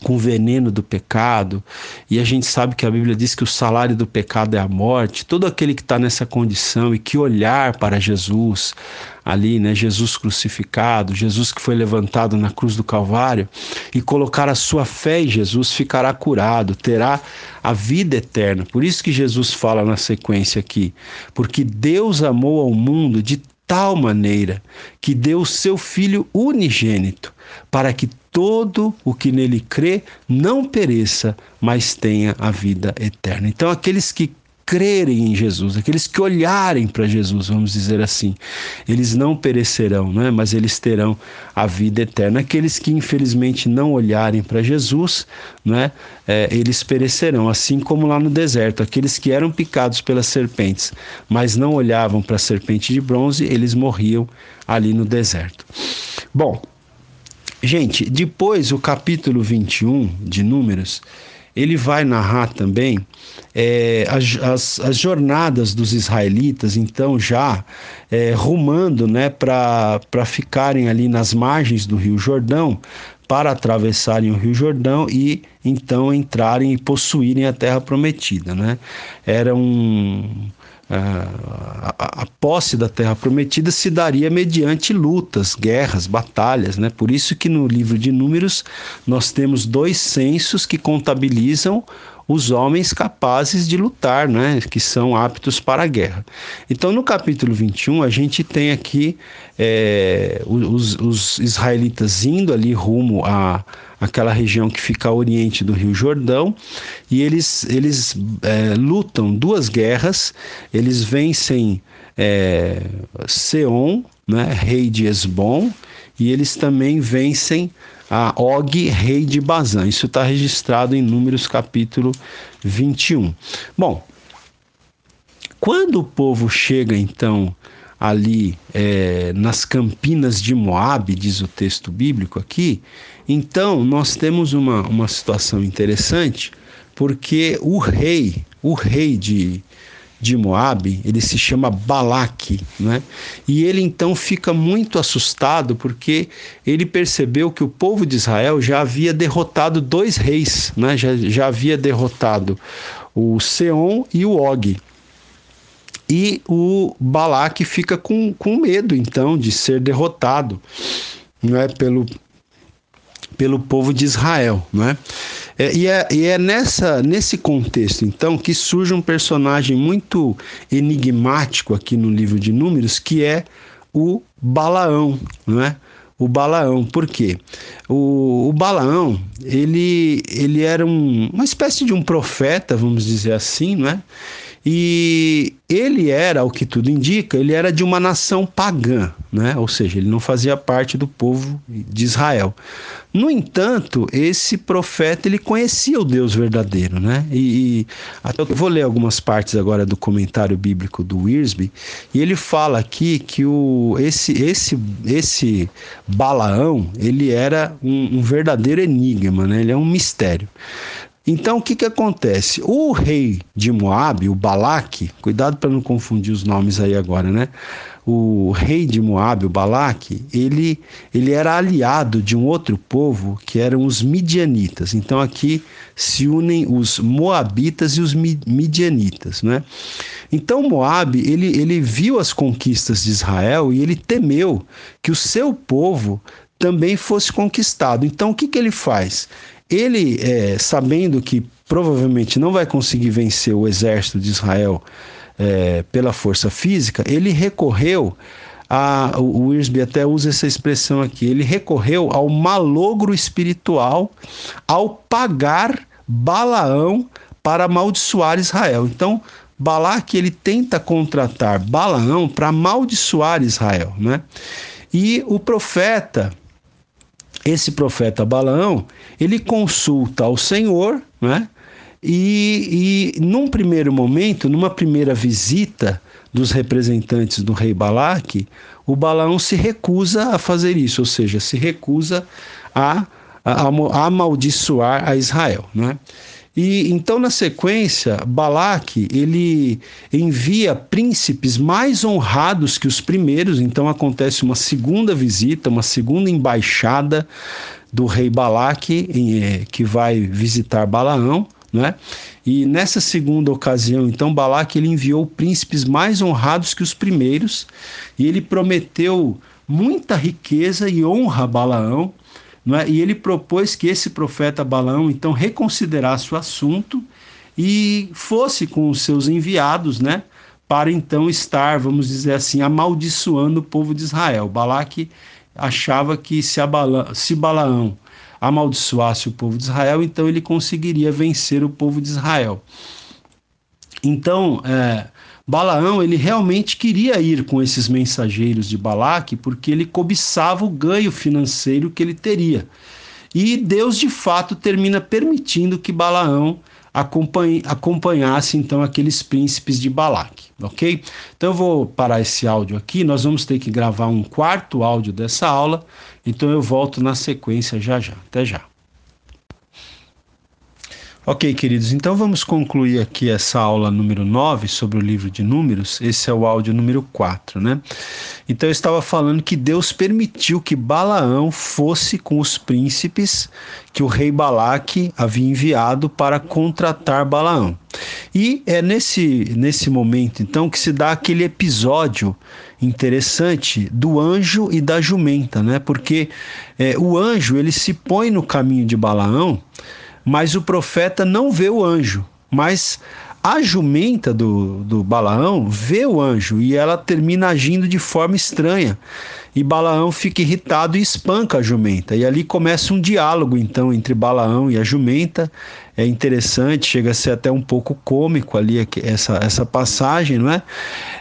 com o veneno do pecado, e a gente sabe que a Bíblia diz que o salário do pecado é a morte. Todo aquele que está nessa condição e que olhar para Jesus, ali, né, Jesus crucificado, Jesus que foi levantado na cruz do Calvário, e colocar a sua fé em Jesus, ficará curado, terá a vida eterna. Por isso que Jesus fala na sequência aqui, porque Deus amou ao mundo de tal maneira que deu o seu Filho unigênito, para que todo o que nele crê não pereça, mas tenha a vida eterna. Então, aqueles que crerem em Jesus, aqueles que olharem para Jesus, vamos dizer assim, eles não perecerão, né? mas eles terão a vida eterna. Aqueles que infelizmente não olharem para Jesus, né? É, eles perecerão, assim como lá no deserto. Aqueles que eram picados pelas serpentes, mas não olhavam para a serpente de bronze, eles morriam ali no deserto. Bom, Gente, depois o capítulo 21 de Números, ele vai narrar também é, as, as, as, jornadas dos israelitas, então já é, rumando né, para ficarem ali nas margens do Rio Jordão, para atravessarem o Rio Jordão e então entrarem e possuírem a terra prometida. Né? Era um, a, a, posse da terra prometida se daria mediante lutas, guerras, batalhas, né? Por isso que no livro de Números nós temos dois censos que contabilizam os homens capazes de lutar, né, que são aptos para a guerra. Então, no capítulo 21, a gente tem aqui é, os, os, israelitas indo ali rumo a aquela região que fica a oriente do Rio Jordão, e eles, eles é, lutam duas guerras, eles vencem é, Seon, né, rei de Esbom, e eles também vencem a Og, rei de Bazã. Isso está registrado em Números capítulo 21. Bom, quando o povo chega então ali é, nas campinas de Moabe, diz o texto bíblico aqui, então nós temos uma, uma situação interessante, porque o rei, o rei de, de Moabe, ele se chama Balaque, né? E ele então fica muito assustado porque ele percebeu que o povo de Israel já havia derrotado dois reis, né? Já, já havia derrotado o Seon e o Og. E o Balaque fica com, com medo então de ser derrotado, não é pelo pelo povo de Israel, né? É, e, é, e é nessa, nesse contexto, então, que surge um personagem muito enigmático aqui no livro de Números, que é o Balaão, não é? O Balaão, por quê? O, o Balaão, ele, ele era um, uma espécie de um profeta, vamos dizer assim, não é? E ele era, o que tudo indica, ele era de uma nação pagã, né? ou seja, ele não fazia parte do povo de Israel. No entanto, esse profeta ele conhecia o Deus verdadeiro, né? E, até eu vou ler algumas partes agora do comentário bíblico do Wiersbe, e ele fala aqui que o, esse, esse, esse Balaão ele era um, um verdadeiro enigma, né? Ele é um mistério. Então, o que, que acontece? O rei de Moab, o Balaque, cuidado para não confundir os nomes aí agora, né? O rei de Moab, o Balaque, ele, ele era aliado de um outro povo que eram os midianitas. Então, aqui se unem os moabitas e os midianitas, né? Então, Moab, ele, ele viu as conquistas de Israel e ele temeu que o seu povo também fosse conquistado. Então, o que, que ele faz? Ele, é, sabendo que provavelmente não vai conseguir vencer o exército de Israel é, pela força física, ele recorreu a, o Wirsby até usa essa expressão aqui, ele recorreu ao malogro espiritual ao pagar Balaão para amaldiçoar Israel. Então, Balaque ele tenta contratar Balaão para amaldiçoar Israel, né? E o profeta esse profeta Balaão, ele consulta ao Senhor, né? E, e num primeiro momento, numa primeira visita dos representantes do rei Balaque, o Balaão se recusa a fazer isso, ou seja, se recusa a, a, a amaldiçoar a Israel, né? E então na sequência, Balaque, ele envia príncipes mais honrados que os primeiros, então acontece uma segunda visita, uma segunda embaixada do rei Balaque, eh, que vai visitar Balaão, né? E nessa segunda ocasião, então, Balaque ele enviou príncipes mais honrados que os primeiros, e ele prometeu muita riqueza e honra a Balaão, não é? E ele propôs que esse profeta Balaão então reconsiderasse o assunto e fosse com os seus enviados, né? Para então estar, vamos dizer assim, amaldiçoando o povo de Israel. Balaque achava que se, Bala, se Balaão amaldiçoasse o povo de Israel, então ele conseguiria vencer o povo de Israel. Então, é, Balaão ele realmente queria ir com esses mensageiros de Balaque porque ele cobiçava o ganho financeiro que ele teria. E Deus de fato termina permitindo que Balaão acompanhasse então aqueles príncipes de Balaque, ok? Então eu vou parar esse áudio aqui, nós vamos ter que gravar um quarto áudio dessa aula, então eu volto na sequência já já. Até já. Ok, queridos, então vamos concluir aqui essa aula número 9 sobre o livro de Números. Esse é o áudio número 4, né? Então eu estava falando que Deus permitiu que Balaão fosse com os príncipes que o rei Balaque havia enviado para contratar Balaão. E é nesse, nesse momento, então, que se dá aquele episódio interessante do anjo e da jumenta, né? Porque é, o anjo ele se põe no caminho de Balaão mas o profeta não vê o anjo, mas a jumenta do, do Balaão vê o anjo e ela termina agindo de forma estranha. E Balaão fica irritado e espanca a jumenta. E ali começa um diálogo, então, entre Balaão e a jumenta é interessante, chega a ser até um pouco cômico ali essa, essa passagem, não é?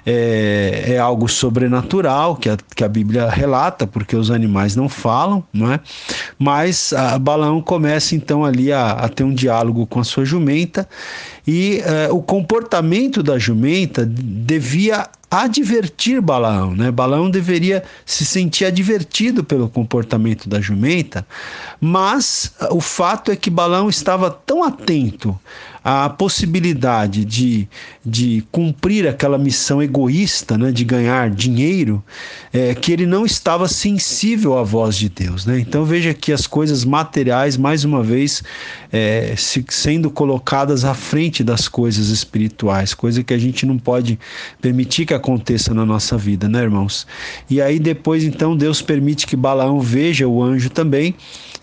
é? É, algo sobrenatural que a, que a Bíblia relata, porque os animais não falam, não é? Mas a Balaão começa então ali a, a ter um diálogo com a sua jumenta e é, o comportamento da jumenta devia advertir Balaão, né? Balaão deveria se sentir advertido pelo comportamento da jumenta, mas o fato é que Balaão estava tão atento a possibilidade de, de cumprir aquela missão egoísta, né, de ganhar dinheiro, é, que ele não estava sensível à voz de Deus. Né? Então veja que as coisas materiais, mais uma vez, é, se, sendo colocadas à frente das coisas espirituais, coisa que a gente não pode permitir que aconteça na nossa vida, né, irmãos? E aí depois, então, Deus permite que Balaão veja o anjo também,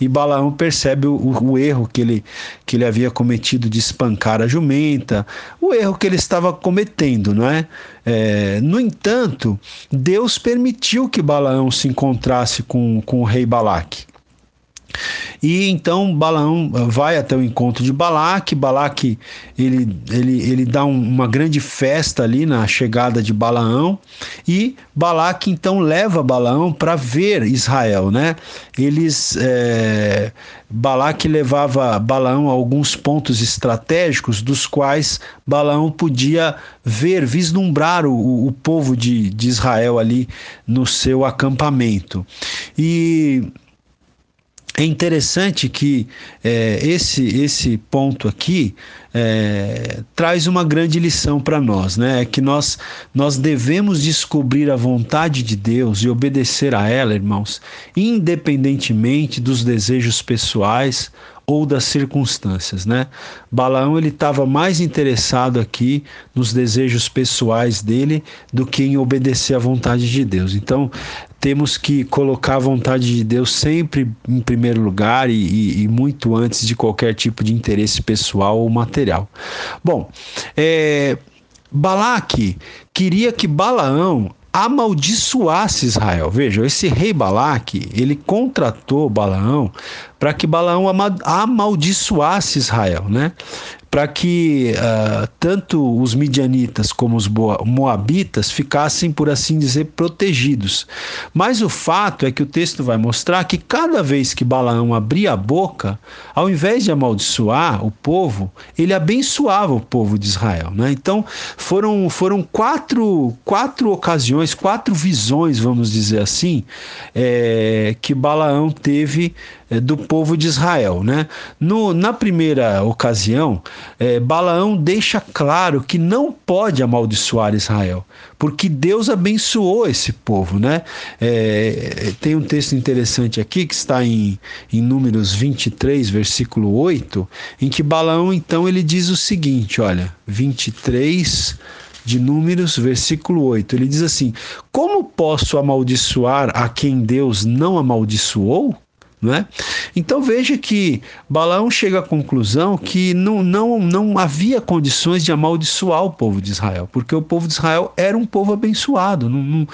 e Balaão percebe o, o erro que ele, que ele havia cometido de espancar a jumenta, o erro que ele estava cometendo, não é? é no entanto, Deus permitiu que Balaão se encontrasse com, com o rei Balaque. E então Balaão vai até o encontro de Balaque. Balaque ele, ele, ele dá um, uma grande festa ali na chegada de Balaão e Balaque então leva Balaão para ver Israel, né? Eles é, Balaque levava Balaão a alguns pontos estratégicos dos quais Balaão podia ver, vislumbrar o, o povo de, de Israel ali no seu acampamento. E é interessante que é, esse, esse ponto aqui é, traz uma grande lição para nós, né? É que nós, nós devemos descobrir a vontade de Deus e obedecer a ela, irmãos, independentemente dos desejos pessoais ou das circunstâncias, né? Balaão ele estava mais interessado aqui nos desejos pessoais dele do que em obedecer à vontade de Deus. Então temos que colocar a vontade de Deus sempre em primeiro lugar e, e, e muito antes de qualquer tipo de interesse pessoal ou material. Bom, é, Balaque queria que Balaão amaldiçoasse Israel. Vejam, esse rei Balaque, ele contratou Balaão para que Balaão amaldiçoasse Israel, né? Para que uh, tanto os midianitas como os moabitas ficassem, por assim dizer, protegidos. Mas o fato é que o texto vai mostrar que cada vez que Balaão abria a boca, ao invés de amaldiçoar o povo, ele abençoava o povo de Israel. Né? Então foram, foram quatro, quatro ocasiões, quatro visões, vamos dizer assim, é, que Balaão teve do povo de Israel. Né? No, na primeira ocasião, é, Balaão deixa claro que não pode amaldiçoar Israel, porque Deus abençoou esse povo. Né? É, tem um texto interessante aqui que está em, em Números 23, versículo 8, em que Balaão então ele diz o seguinte: olha, 23 de Números, versículo 8. Ele diz assim: Como posso amaldiçoar a quem Deus não amaldiçoou? Não é? Então veja que Balaão chega à conclusão que não, não, não havia condições de amaldiçoar o povo de Israel, porque o povo de Israel era um povo abençoado. Não, não,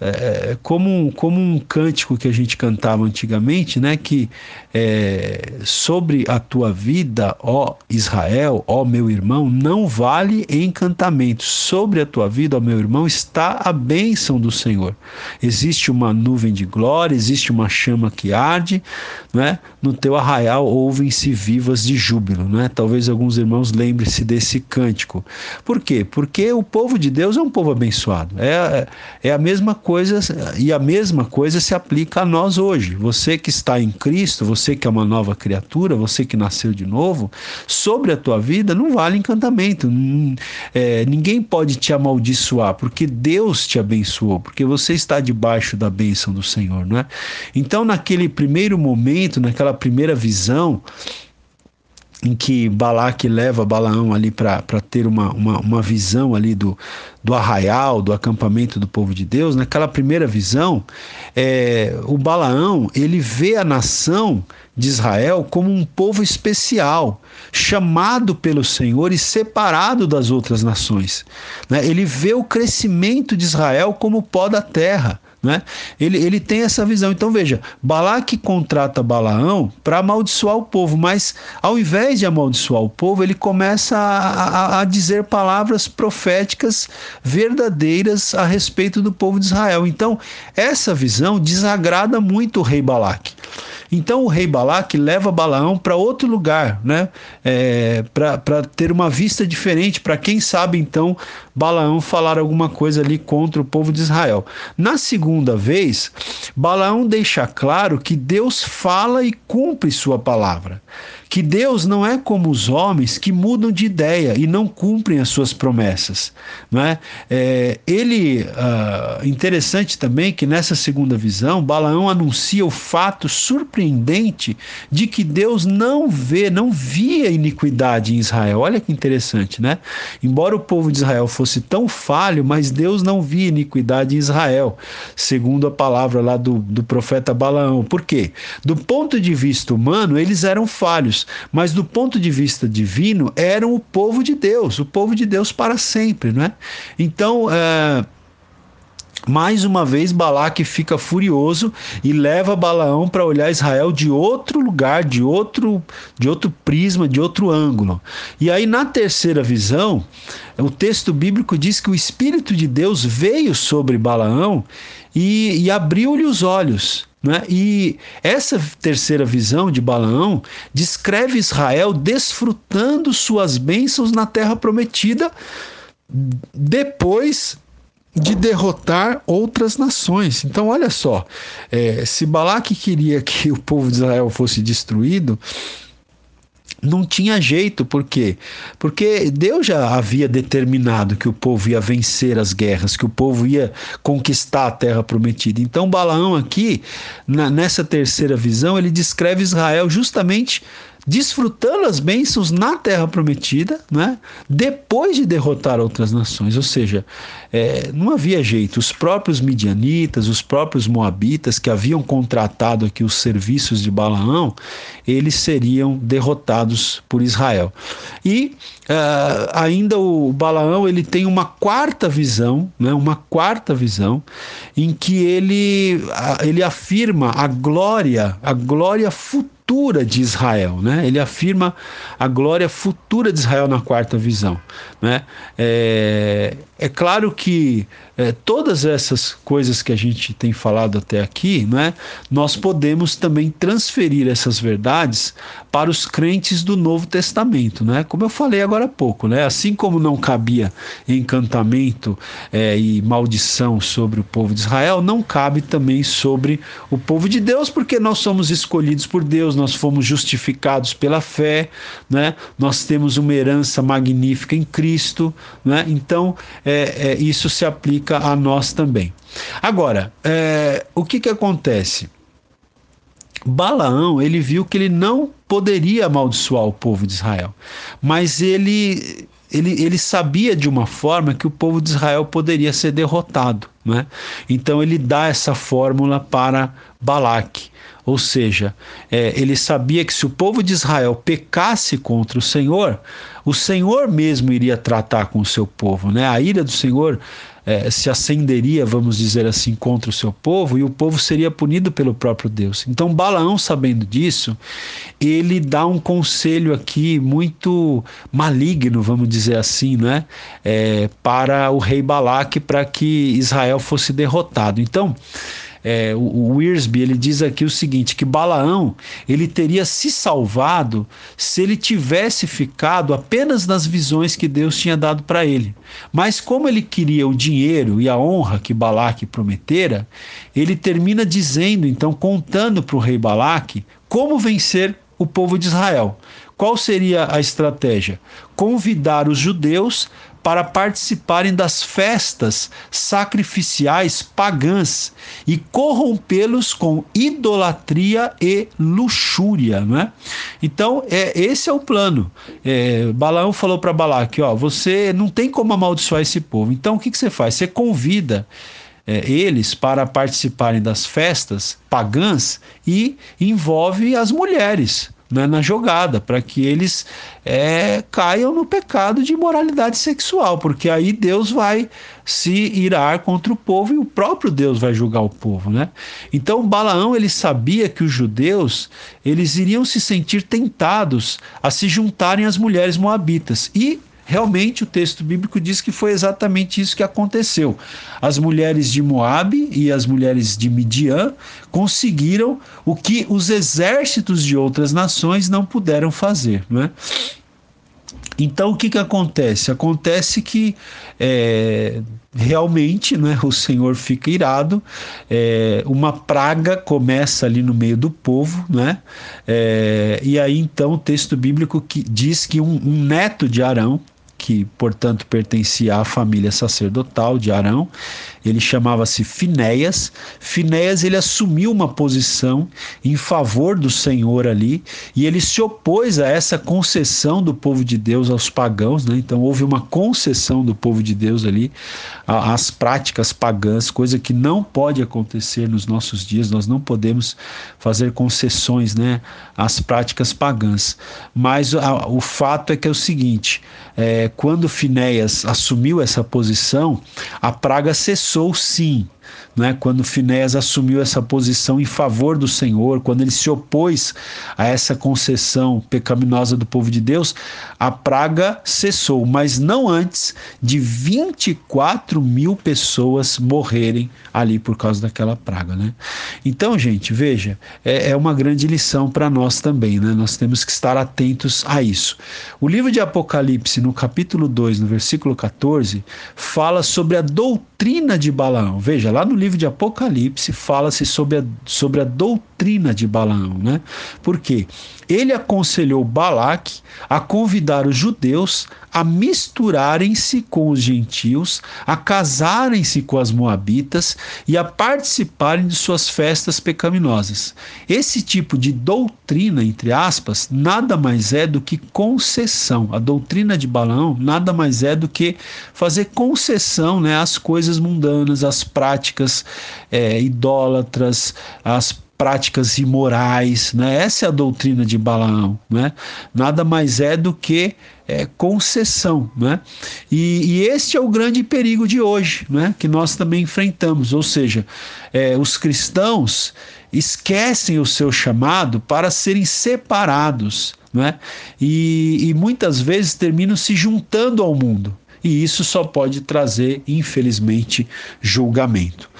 é, é como, como um cântico que a gente cantava antigamente, né, que é, sobre a tua vida, ó Israel, ó meu irmão, não vale encantamento. Sobre a tua vida, ó meu irmão, está a bênção do Senhor. Existe uma nuvem de glória, existe uma chama que arde né, no teu arraial ouvem-se vivas de júbilo, né? Talvez alguns irmãos lembrem-se desse cântico. Por quê? Porque o povo de Deus é um povo abençoado. É, é a mesma coisa e a mesma coisa se aplica a nós hoje. Você que está em Cristo, você que é uma nova criatura, você que nasceu de novo, sobre a tua vida não vale encantamento. É, ninguém pode te amaldiçoar, porque Deus te abençoou, porque você está debaixo da bênção do Senhor, não é? Então, naquele primeiro momento, naquela primeira visão, em que Balaque leva Balaão ali para ter uma, uma, uma, visão ali do, do arraial, do acampamento do povo de Deus, naquela primeira visão, é, o Balaão ele vê a nação de Israel como um povo especial, chamado pelo Senhor e separado das outras nações. Né? Ele vê o crescimento de Israel como pó da terra. Né? Ele, ele tem essa visão. Então veja, Balaque contrata Balaão para amaldiçoar o povo, mas ao invés de amaldiçoar o povo, ele começa a, a, a, dizer palavras proféticas verdadeiras a respeito do povo de Israel. Então essa visão desagrada muito o rei Balaque. Então o rei Balaque leva Balaão para outro lugar, né? É, para ter uma vista diferente, para quem sabe então Balaão falar alguma coisa ali contra o povo de Israel. Na segunda vez, Balaão deixa claro que Deus fala e cumpre sua palavra que Deus não é como os homens que mudam de ideia e não cumprem as suas promessas. Não é? é ele, uh, interessante também que nessa segunda visão, Balaão anuncia o fato surpreendente de que Deus não vê, não via iniquidade em Israel. Olha que interessante, né? Embora o povo de Israel fosse tão falho, mas Deus não via iniquidade em Israel, segundo a palavra lá do, do profeta Balaão. Por quê? Do ponto de vista humano, eles eram falhos mas do ponto de vista divino, eram o povo de Deus, o povo de Deus para sempre, não é? Então, é, mais uma vez, Balaque fica furioso e leva Balaão para olhar Israel de outro lugar, de outro, de outro prisma, de outro ângulo. E aí, na terceira visão, o texto bíblico diz que o Espírito de Deus veio sobre Balaão e, e abriu-lhe os olhos. Né? E essa terceira visão de Balaão descreve Israel desfrutando suas bênçãos na terra prometida depois de derrotar outras nações. Então, olha só, é, se Balaque queria que o povo de Israel fosse destruído, não tinha jeito, por quê? Porque Deus já havia determinado que o povo ia vencer as guerras, que o povo ia conquistar a terra prometida. Então, Balaão, aqui, na, nessa terceira visão, ele descreve Israel justamente desfrutando as bênçãos na terra prometida, né? depois de derrotar outras nações. Ou seja, é, não havia jeito. Os próprios midianitas, os próprios moabitas que haviam contratado aqui os serviços de Balaão, eles seriam derrotados por Israel. E uh, ainda o Balaão ele tem uma quarta visão, né? uma quarta visão, em que ele, ele afirma a glória, a glória futura de Israel, né? Ele afirma a glória futura de Israel na quarta visão, né? É, é claro que é, todas essas coisas que a gente tem falado até aqui, né, nós podemos também transferir essas verdades para os crentes do Novo Testamento, né? Como eu falei agora há pouco, né? Assim como não cabia encantamento é, e maldição sobre o povo de Israel, não cabe também sobre o povo de Deus, porque nós somos escolhidos por Deus, nós fomos justificados pela fé, né? Nós temos uma herança magnífica em Cristo, né? Então é, é, isso se aplica a nós também. Agora, é, o que, que acontece? Balaão, ele viu que ele não poderia amaldiçoar o povo de Israel, mas ele, ele, ele sabia de uma forma que o povo de Israel poderia ser derrotado. Né? Então ele dá essa fórmula para Balaque. Ou seja, é, ele sabia que se o povo de Israel pecasse contra o Senhor, o Senhor mesmo iria tratar com o seu povo. Né? A ira do Senhor é, se acenderia, vamos dizer assim, contra o seu povo e o povo seria punido pelo próprio Deus. Então, Balaão, sabendo disso, ele dá um conselho aqui muito maligno, vamos dizer assim, né? É, para o rei Balaque para que Israel fosse derrotado. Então, é, o, o Wiersbe, ele diz aqui o seguinte, que Balaão, ele teria se salvado se ele tivesse ficado apenas nas visões que Deus tinha dado para ele. Mas como ele queria o dinheiro e a honra que Balaque prometera, ele termina dizendo, então, contando para o rei Balaque como vencer o povo de Israel. Qual seria a estratégia? Convidar os judeus para participarem das festas sacrificiais pagãs e corrompê-los com idolatria e luxúria, não é? Então, é, esse é o plano. É, Balaão falou para Balaque, ó, você não tem como amaldiçoar esse povo. Então, o que, que você faz? Você convida é, eles para participarem das festas pagãs e envolve as mulheres né, na jogada, para que eles é, caiam no pecado de imoralidade sexual, porque aí Deus vai se irar contra o povo e o próprio Deus vai julgar o povo, né? Então Balaão ele sabia que os judeus eles iriam se sentir tentados a se juntarem às mulheres moabitas e Realmente o texto bíblico diz que foi exatamente isso que aconteceu. As mulheres de Moabe e as mulheres de Midian conseguiram o que os exércitos de outras nações não puderam fazer, né? Então o que, que acontece? Acontece que é, realmente né, o Senhor fica irado, é, uma praga começa ali no meio do povo, né? É, e aí então o texto bíblico que diz que um, um neto de Arão, que, portanto, pertencia à família sacerdotal de Arão. Ele chamava-se Finéias. Finéias ele assumiu uma posição em favor do Senhor ali e ele se opôs a essa concessão do povo de Deus aos pagãos, né? Então houve uma concessão do povo de Deus ali às práticas pagãs, coisa que não pode acontecer nos nossos dias. Nós não podemos fazer concessões, né, às práticas pagãs. Mas a, o fato é que é o seguinte: é, quando Finéias assumiu essa posição, a praga cessou sim né, quando Finéas assumiu essa posição em favor do Senhor, quando ele se opôs a essa concessão pecaminosa do povo de Deus, a praga cessou, mas não antes de 24 mil pessoas morrerem ali por causa daquela praga. Né? Então, gente, veja, é, é uma grande lição para nós também, né? nós temos que estar atentos a isso. O livro de Apocalipse, no capítulo 2, no versículo 14, fala sobre a doutrina de Balaão. Veja, lá no livro de Apocalipse fala-se sobre a, sobre a doutrina de Balaão, né? Por quê? Ele aconselhou Balaque a convidar os judeus a misturarem-se com os gentios, a casarem-se com as moabitas e a participarem de suas festas pecaminosas. Esse tipo de doutrina, entre aspas, nada mais é do que concessão. A doutrina de Balaão nada mais é do que fazer concessão né, às coisas mundanas, às práticas é, idólatras, às práticas imorais, né? Essa é a doutrina de Balaão, né? Nada mais é do que é, concessão, né? E, e, este é o grande perigo de hoje, né? Que nós também enfrentamos, ou seja, é, os cristãos esquecem o seu chamado para serem separados, né? E, e muitas vezes terminam se juntando ao mundo, e isso só pode trazer, infelizmente, julgamento.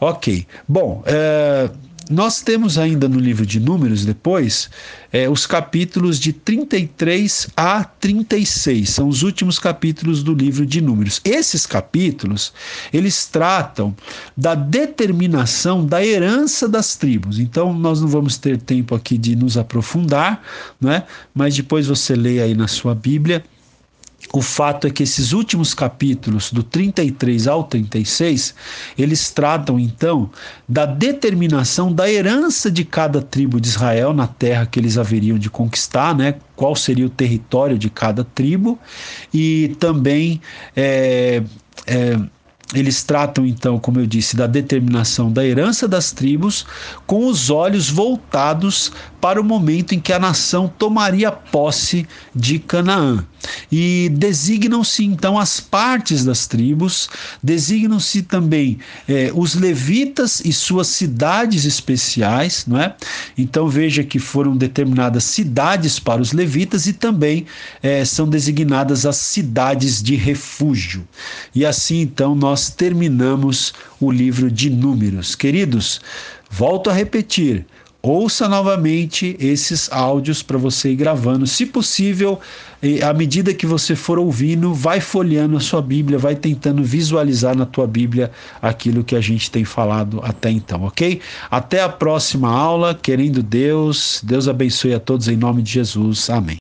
Ok, bom. É nós temos ainda no livro de Números, depois, é, os capítulos de 33 a 36, são os últimos capítulos do livro de Números. Esses capítulos, eles tratam da determinação da herança das tribos. Então, nós não vamos ter tempo aqui de nos aprofundar, né? mas depois você lê aí na sua Bíblia o fato é que esses últimos capítulos, do 33 ao 36, eles tratam então da determinação da herança de cada tribo de Israel na terra que eles haveriam de conquistar, né? qual seria o território de cada tribo, e também é, é, eles tratam então, como eu disse, da determinação da herança das tribos, com os olhos voltados para o momento em que a nação tomaria posse de Canaã. E designam-se então as partes das tribos, designam-se também eh, os levitas e suas cidades especiais, não é? Então veja que foram determinadas cidades para os levitas e também eh, são designadas as cidades de refúgio. E assim então nós nós terminamos o livro de Números. Queridos, volto a repetir, ouça novamente esses áudios para você ir gravando. Se possível, à medida que você for ouvindo, vai folheando a sua Bíblia, vai tentando visualizar na tua Bíblia aquilo que a gente tem falado até então, ok? Até a próxima aula, querendo Deus. Deus abençoe a todos em nome de Jesus. Amém.